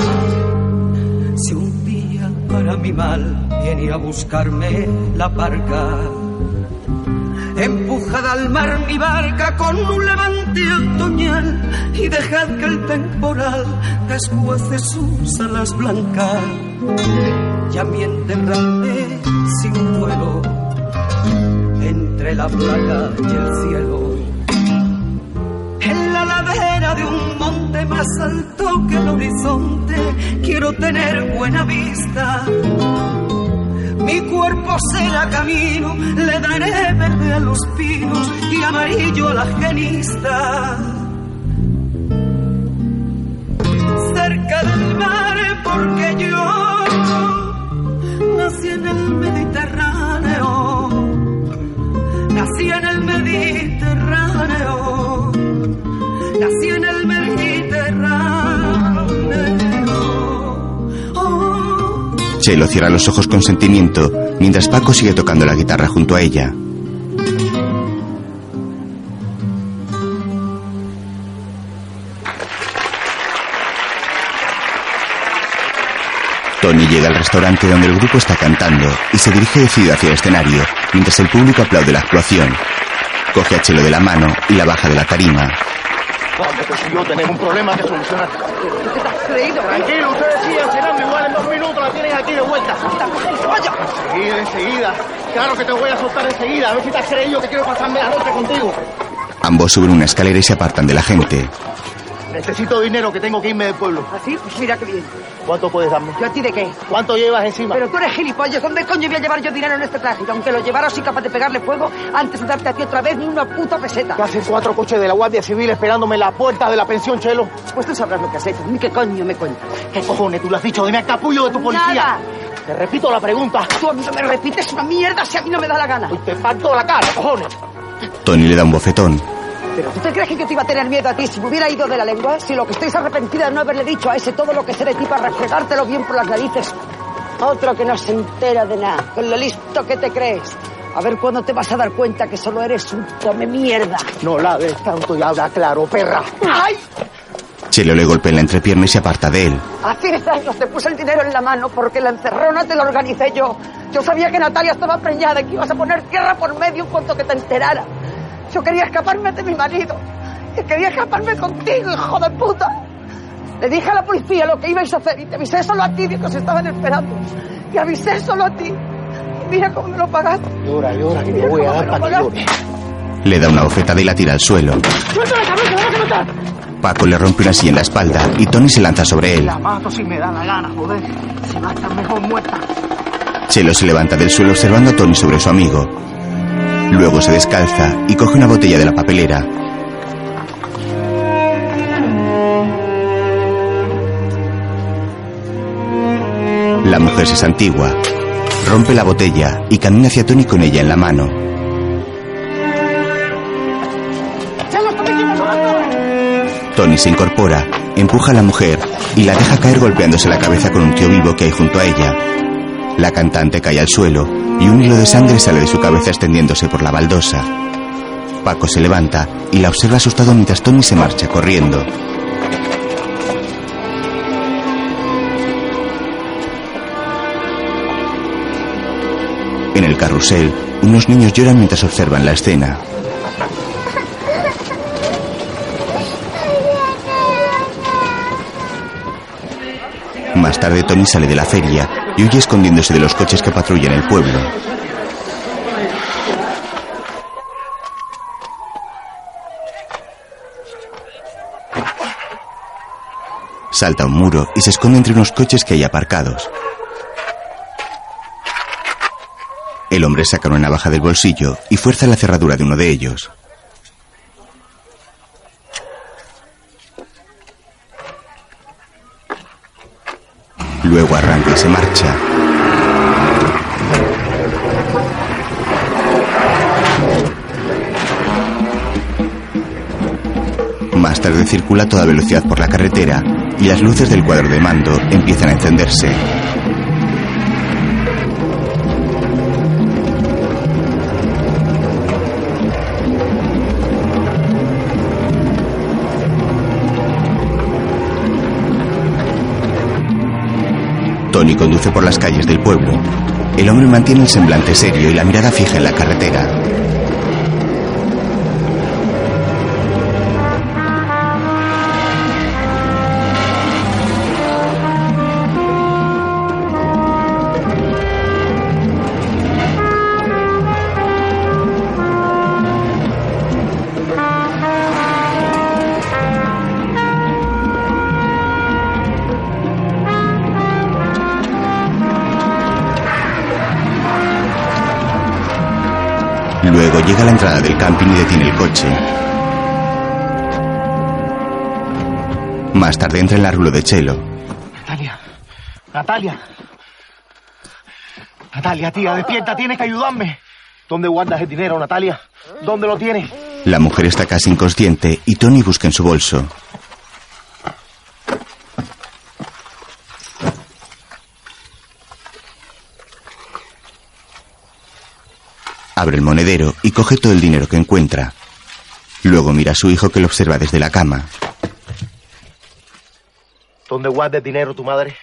Si un día para mi mal viene a buscarme la barca, empujad al mar mi barca con un levante otoñal y dejad que el temporal desguace sus alas blancas. Ya mi enterrarme sin duelo entre la playa y el cielo la ladera de un monte más alto que el horizonte quiero tener buena vista. Mi cuerpo será camino, le daré verde a los pinos y amarillo a la genista. Cerca del mar porque yo nací en el Mediterráneo, nací en el Mediterráneo Chelo cierra los ojos con sentimiento, mientras Paco sigue tocando la guitarra junto a ella. Tony llega al restaurante donde el grupo está cantando y se dirige decidido hacia el escenario, mientras el público aplaude la actuación. Coge a Chelo de la mano y la baja de la tarima. Vamos, que si yo tenemos un problema que solucionar. ¿Qué te has creído? Tranquilo, ustedes sigan cenando igual en dos minutos la tienen aquí de vuelta. ¡Vaya! Enseguida, enseguida. Claro que te voy a soltar enseguida. A ver si te has creído que quiero pasarme la noche contigo. Ambos suben una escalera y se apartan de la gente. Necesito dinero que tengo que irme del pueblo. ¿Así? Pues mira qué bien. ¿Cuánto puedes darme? ¿Yo a ti de qué? ¿Cuánto llevas encima? Pero tú eres gilipollas. ¿Dónde coño voy a llevar yo dinero en este traje? Aunque lo llevara, soy capaz de pegarle fuego antes de darte a ti otra vez ni una puta peseta. Que hacen cuatro coches de la Guardia Civil esperándome en la puerta de la pensión, Chelo. Pues tú sabrás lo que has hecho. Ni qué coño me cuentas. ¿Qué cojones tú le has dicho? Dime al capullo de tu policía. Nada. Te repito la pregunta. Tú a mí no me repites una mierda si a mí no me da la gana. Hoy te parto la cara, cojones. Tony le da un bofetón. ¿Pero tú te crees que yo te iba a tener miedo a ti si me hubiera ido de la lengua? Si lo que estoy es arrepentida de no haberle dicho a ese todo lo que sé de ti para refregártelo bien por las narices. Otro que no se entera de nada, con lo listo que te crees. A ver cuándo te vas a dar cuenta que solo eres un come mierda. No la ves tanto y habla claro, perra. ¡Ay! Chelo le golpea en la entrepierna y se aparta de él. Hace 10 años te puse el dinero en la mano porque la encerrona te la organicé yo. Yo sabía que Natalia estaba preñada y que ibas a poner tierra por medio en cuanto que te enterara. Yo quería escaparme de mi marido. Y quería escaparme contigo, hijo de puta. Le dije a la policía lo que ibais a hacer y te avisé solo a ti de que os estaban esperando. Te avisé solo a ti. Y mira cómo me lo pagaste. Llora, llora, que te voy a dar para que. Le da una bofetada y la tira al suelo. ¡Suéltame, cabrón, que me vas a matar! Paco le rompe una silla en la espalda y Tony se lanza sobre él. La mato si me da la gana, joder. Si va a estar mejor muerta. Chelo se levanta del suelo observando a Tony sobre su amigo. Luego se descalza y coge una botella de la papelera. La mujer se santigua, rompe la botella y camina hacia Tony con ella en la mano. Tony se incorpora, empuja a la mujer y la deja caer golpeándose la cabeza con un tío vivo que hay junto a ella. La cantante cae al suelo y un hilo de sangre sale de su cabeza extendiéndose por la baldosa. Paco se levanta y la observa asustado mientras Tony se marcha corriendo. En el carrusel, unos niños lloran mientras observan la escena. Más tarde Tony sale de la feria y huye escondiéndose de los coches que patrullan el pueblo. Salta un muro y se esconde entre unos coches que hay aparcados. El hombre saca una navaja del bolsillo y fuerza la cerradura de uno de ellos. Luego arranca y se marcha. Más tarde circula a toda velocidad por la carretera y las luces del cuadro de mando empiezan a encenderse. Tony conduce por las calles del pueblo. El hombre mantiene el semblante serio y la mirada fija en la carretera. Llega a la entrada del camping y detiene el coche. Más tarde entra en la rulo de Chelo. Natalia. Natalia. Natalia, tía, despierta, tienes que ayudarme. ¿Dónde guardas el dinero, Natalia? ¿Dónde lo tienes? La mujer está casi inconsciente y Tony busca en su bolso. Abre el monedero y coge todo el dinero que encuentra. Luego mira a su hijo que lo observa desde la cama. ¿Dónde guarda el dinero tu madre?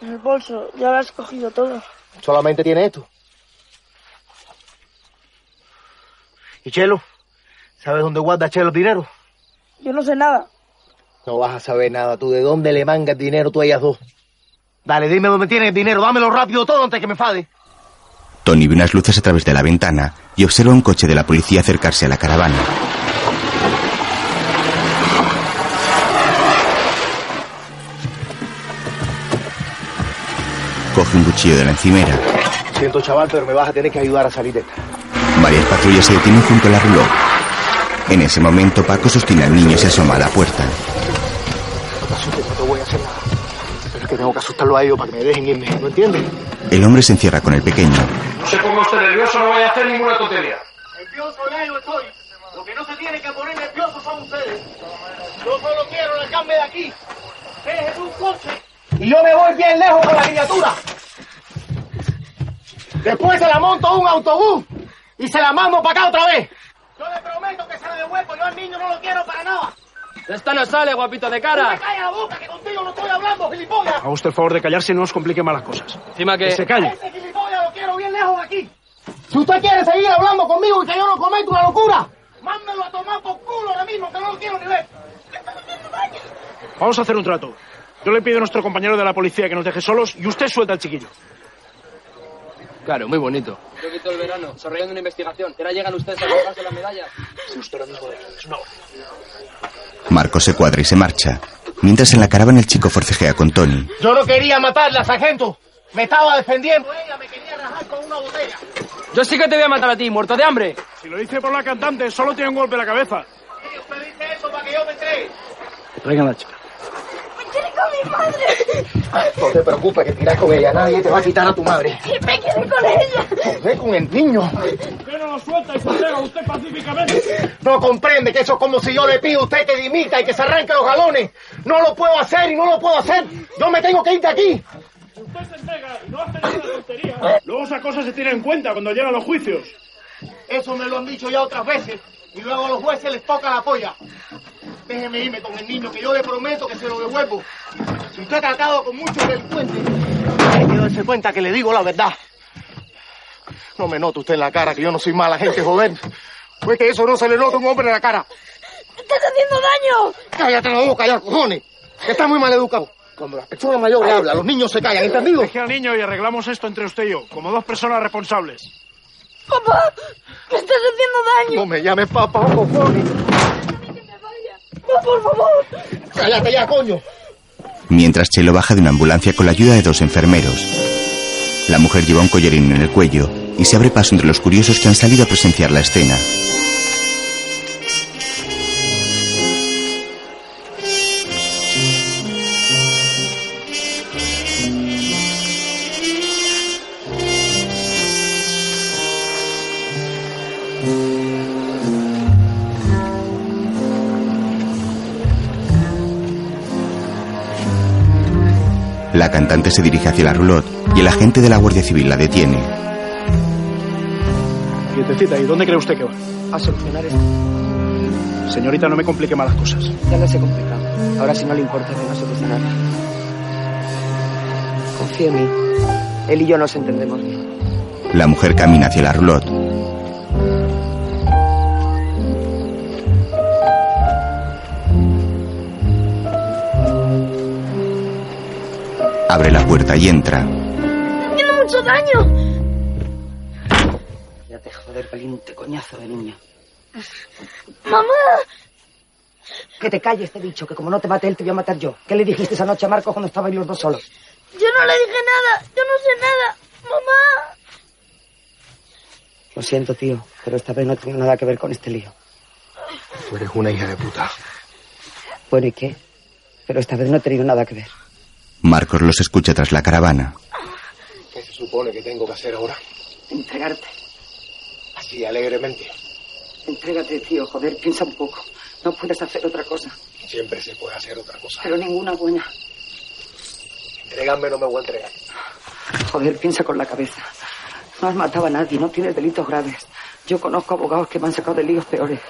En el bolso, ya lo has cogido todo. Solamente tiene esto. ¿Y Chelo? ¿Sabes dónde guarda Chelo el dinero? Yo no sé nada. No vas a saber nada tú. ¿De dónde le mangas dinero tú a ellas dos? Dale, dime dónde tienes el dinero. Dámelo rápido todo antes que me enfade. Tony ve unas luces a través de la ventana y observa un coche de la policía acercarse a la caravana. Coge un cuchillo de la encimera. Siento, chaval, pero me vas a tener que ayudar a salir de esta. Varias patrullas se detienen junto a la roulotte. En ese momento, Paco sostiene al niño y se asoma a la puerta. No te asustes, no te voy a hacer nada. Pero es que tengo que asustarlo a ellos para que me dejen irme. ¿No entiendes? El hombre se encierra con el pequeño. No se ponga usted nervioso, no vaya a hacer ninguna tontería. Nervioso ya yo estoy. Lo que no se tiene que poner nervioso son ustedes. Yo solo quiero largarme de aquí. Es un coche. Y yo me voy bien lejos con la criatura. Después se la monto a un autobús y se la mando para acá otra vez. Yo le prometo que se la devuelvo. Yo al niño no lo quiero para nada. Esta no sale, guapito de ¡No me cara. calla la boca, que contigo no estoy hablando, gilipollas! Haga usted el favor de callarse y no nos complique más las cosas. Encima que... Que se calle. Ese gilipollas lejos de aquí. Si usted quiere seguir hablando conmigo y que yo no cometo una locura, mándelo a tomar por culo ahora mismo, que no lo quiero ni ver. Vamos a hacer un trato. Yo le pido a nuestro compañero de la policía que nos deje solos y usted suelta al chiquillo. Claro, muy bonito. Yo quito el verano, desarrollando una investigación. Ahora llegan ustedes a colgarse las medallas. Si usted lo mismo de es una Marco se cuadra y se marcha. Mientras en la caravana el chico forcejea con Tony. Yo no quería matarla, sargento. Me estaba defendiendo. Ella me quería rajar con una botella. Yo sí que te voy a matar a ti, muerto de hambre. Si lo dice por la cantante, solo tiene un golpe en la cabeza. Sí, usted dice eso para que yo me entregue. Traigan la chica. ¡Me quiere con mi madre! No te preocupes, que tiras con ella. Nadie te va a quitar a tu madre. ¡Me quiere con ella! Ve con el niño. ¿Por qué no lo suelta y se usted pacíficamente? No comprende que eso es como si yo le pido a usted que dimita y que se arranque los galones. No lo puedo hacer y no lo puedo hacer. Yo me tengo que ir de aquí. Usted se entrega y no hace ninguna tontería. Luego esa cosa se tiene en cuenta cuando llegan los juicios. Eso me lo han dicho ya otras veces. Y luego a los jueces les toca la polla. Déjeme irme con el niño, que yo le prometo que se lo devuelvo. Si usted ha tratado con muchos delincuentes, hay que darse cuenta que le digo la verdad. No me nota usted en la cara que yo no soy mala gente, joder. Pues que eso no se le nota a un hombre en la cara. ¡Estás haciendo daño! Cállate la boca ya, cojones. Que está muy mal educado. Cuando las personas mayores hablan, los niños se callan, ¿entendido? Deje al niño y arreglamos esto entre usted y yo, como dos personas responsables. ¡Papá! ¡Me estás haciendo daño! No me llames papá, cojones. ¡No, por favor! Cállate ya, coño. Mientras Chelo baja de una ambulancia con la ayuda de dos enfermeros. La mujer lleva un collarín en el cuello y se abre paso entre los curiosos que han salido a presenciar la escena. La cantante se dirige hacia la roulotte y el agente de la Guardia Civil la detiene. Quietecita, ¿y dónde cree usted que va? A solucionar esto. Señorita, no me complique más las cosas. Ya les he complicado. Ahora si no le importa, venga a solucionarlo. Confía en mí. Él y yo nos entendemos bien. La mujer camina hacia la roulotte. Abre la puerta y entra. ¡Tiene mucho daño! Ya te joder, valiente coñazo de niño. ¡Mamá! Que te calles, te he dicho, que como no te mate él, te voy a matar yo. ¿Qué le dijiste esa noche a Marco cuando estabais los dos solos? Yo no le dije nada. Yo no sé nada. ¡Mamá! Lo siento, tío, pero esta vez no tengo nada que ver con este lío. Tú eres una hija de puta. Bueno, ¿y qué? Pero esta vez no he tenido nada que ver. Marcos los escucha tras la caravana. ¿Qué se supone que tengo que hacer ahora? Entregarte. Así, alegremente. Entrégate, tío, joder, piensa un poco. No puedes hacer otra cosa. Siempre se puede hacer otra cosa. Pero ninguna buena. Entrégame, no me voy a entregar. Joder, piensa con la cabeza. No has matado a nadie, no tienes delitos graves. Yo conozco abogados que me han sacado de líos peores.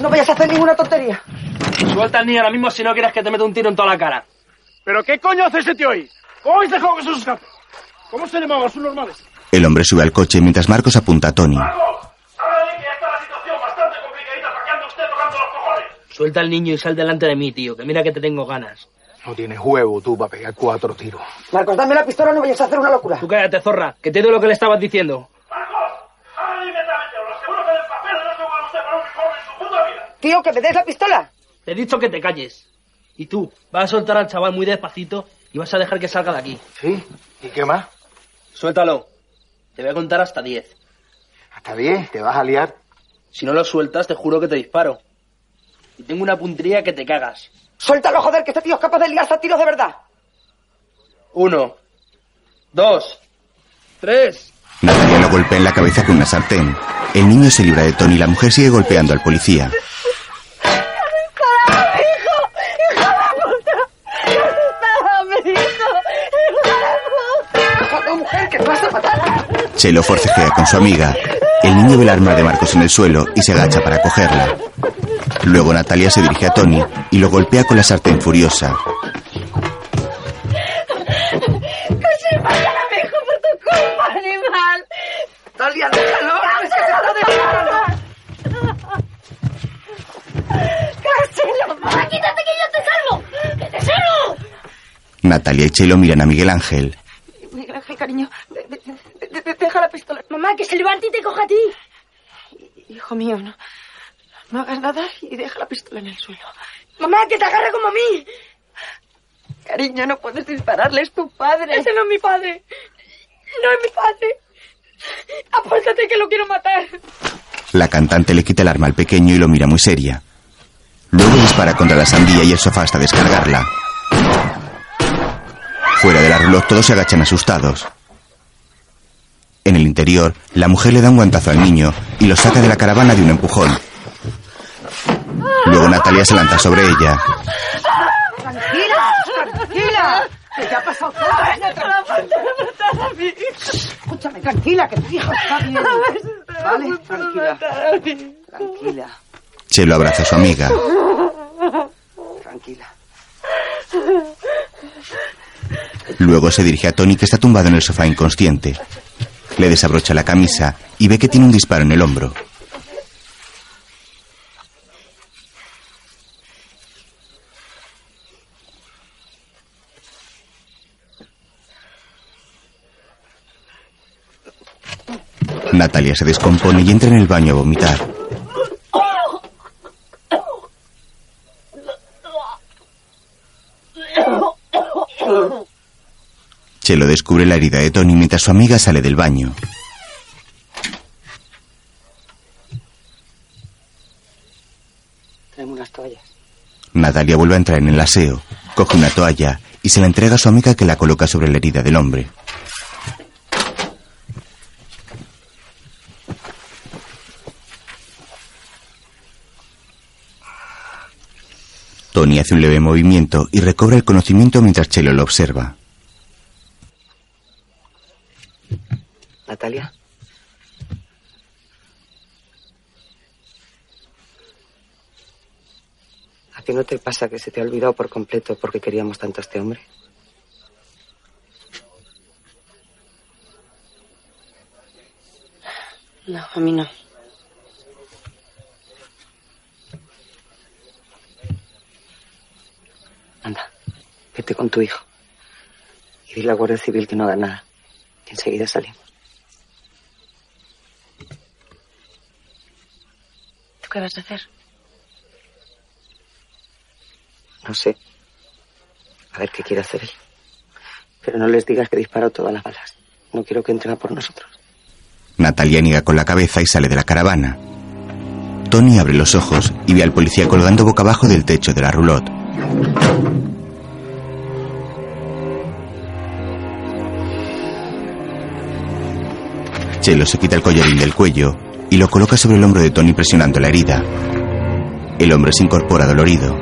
No vayas a hacer ninguna tontería. Suelta al niño ahora mismo si no quieres que te meta un tiro en toda la cara. ¿Pero qué coño hace ese tío ahí? ¿Cómo habéis dejado que se os escape? ¿Cómo se llamaban sus normales? El hombre sube al coche mientras Marcos apunta a Tony. Suelta al niño y sal delante de mí, tío, que mira que te tengo ganas. No tienes huevo tú para pegar cuatro tiros. Marcos, dame la pistola, no vayas a hacer una locura. Tú cállate, zorra, que te doy lo que le estabas diciendo. Tío, que me des la pistola. Te he dicho que te calles. Y tú, vas a soltar al chaval muy despacito y vas a dejar que salga de aquí. ¿Sí? ¿Y qué más? Suéltalo. Te voy a contar hasta diez. ¿Hasta diez? ¿Te vas a liar? Si no lo sueltas, te juro que te disparo. Y tengo una puntería que te cagas. Suéltalo, joder, que este tío es capaz de liarse a tiros de verdad. Uno. Dos. Tres. Natalia lo golpea en la cabeza con una sartén. El niño se libra de Tony y la mujer sigue golpeando al policía. Chelo forcejea con su amiga. El niño ve el arma de Marcos en el suelo y se agacha para cogerla. Luego Natalia se dirige a Tony y lo golpea con la sartén furiosa. ¡Casi matan a mi hijo por tu culpa, animal! ¡Natalia, déjalo! ¡Quítate que yo te salvo! ¡Que te salvo! Natalia y Chelo miran a Miguel Ángel. Miguel Ángel, cariño, de- de- de- de- deja la pistola. Mamá, que se levante y te coja a ti. Hijo mío, no, no hagas nada y deja la pistola en el suelo. Mamá, que te agarre como a mí. Cariño, no puedes dispararle, es tu padre. Ese no es mi padre. No es mi padre. Apártate que lo quiero matar. La cantante le quita el arma al pequeño y lo mira muy seria. Luego dispara contra la sandía y el sofá hasta descargarla. Fuera de la roulotte todos se agachan asustados. En el interior, la mujer le da un guantazo al niño y lo saca de la caravana de un empujón. Luego Natalia se lanza sobre ella. ¡Tranquila! ¡Tranquila! Que ya ha pasado todo. Escúchame, tranquila, que tu hijo está bien. ¿Vale? Tranquila. Tranquila. Chelo abraza a su amiga. Tranquila. Luego se dirige a Tony que está tumbado en el sofá inconsciente. Le desabrocha la camisa y ve que tiene un disparo en el hombro. Natalia se descompone y entra en el baño a vomitar. Chelo descubre la herida de Tony mientras su amiga sale del baño. Traemos unas toallas. Natalia vuelve a entrar en el aseo, coge una toalla y se la entrega a su amiga que la coloca sobre la herida del hombre. Tony hace un leve movimiento y recobra el conocimiento mientras Chelo lo observa. Natalia. ¿A ti no te pasa que se te ha olvidado por completo porque queríamos tanto a este hombre? No, a mí no. Anda, vete con tu hijo. Y dile a la Guardia Civil que no haga nada. Enseguida salimos. ¿Tú qué vas a hacer? No sé. A ver qué quiere hacer él. Pero no les digas que disparo todas las balas. No quiero que entren a por nosotros. Natalia niega con la cabeza y sale de la caravana. Tony abre los ojos y ve al policía colgando boca abajo del techo de la roulotte. Chelo se quita el collarín del cuello y lo coloca sobre el hombro de Tony presionando la herida. El hombre se incorpora dolorido.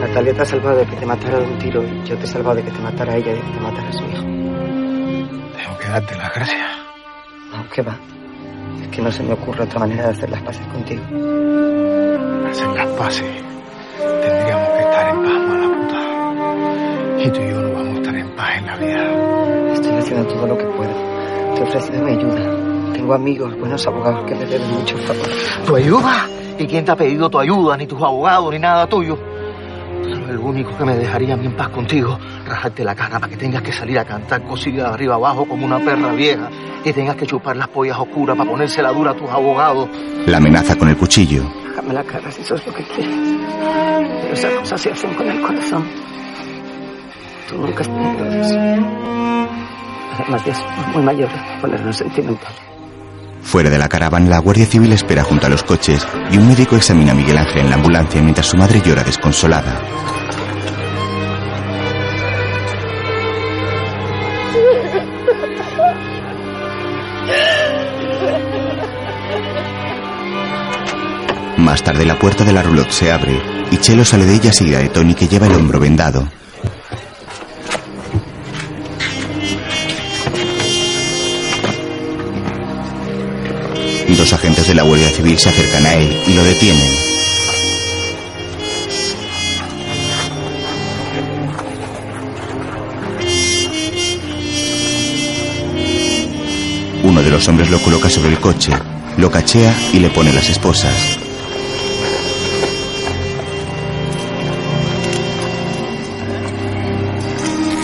Natalia te ha salvado de que te matara de un tiro y yo te he salvado de que te matara a ella y de que te matara a su hijo. Tengo que darte las gracias. No, ¿qué va? Es que no se me ocurre otra manera de hacer las paces contigo. Hacer las paces. Tendríamos que estar en paz, mala puta. Y tú y yo no vamos a estar en paz en la vida. Haciendo todo lo que puedo. Te he ofrecido mi ayuda. Tengo amigos, buenos abogados que me deben mucho favor. ¿Tu ayuda? ¿Y quién te ha pedido tu ayuda? Ni tus abogados, ni nada tuyo. Eres el único que me dejaría a mí en paz contigo. Rajarte la cara para que tengas que salir a cantar cosillas de arriba abajo como una perra vieja. Y tengas que chupar las pollas oscuras para ponérsela dura a tus abogados. La amenaza con el cuchillo. Déjame la cara si eso es lo que quieres. Pero esas cosas se hacen con el corazón. Tú nunca has tenido eso. Somos muy para ponernos sentimentales. Fuera de la caravana, la Guardia Civil espera junto a los coches y un médico examina a Miguel Ángel en la ambulancia mientras su madre llora desconsolada. Más tarde la puerta de la roulotte se abre y Chelo sale de ella seguida de Tony que lleva el hombro vendado. Dos agentes de la Guardia Civil se acercan a él y lo detienen. Uno de los hombres lo coloca sobre el coche, lo cachea y le pone las esposas.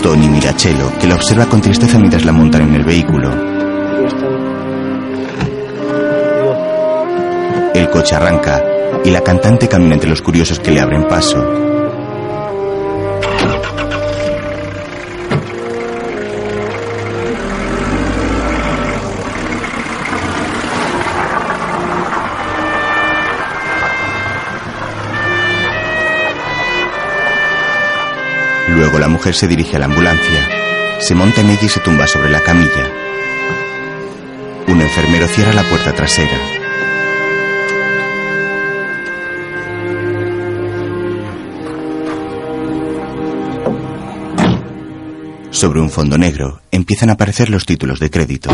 Tony mira a Chelo, que la observa con tristeza mientras la montan en el vehículo. Coche arranca y la cantante camina entre los curiosos que le abren paso. Luego la mujer se dirige a la ambulancia, se monta en ella y se tumba sobre la camilla. Un enfermero cierra la puerta trasera. Sobre un fondo negro empiezan a aparecer los títulos de crédito.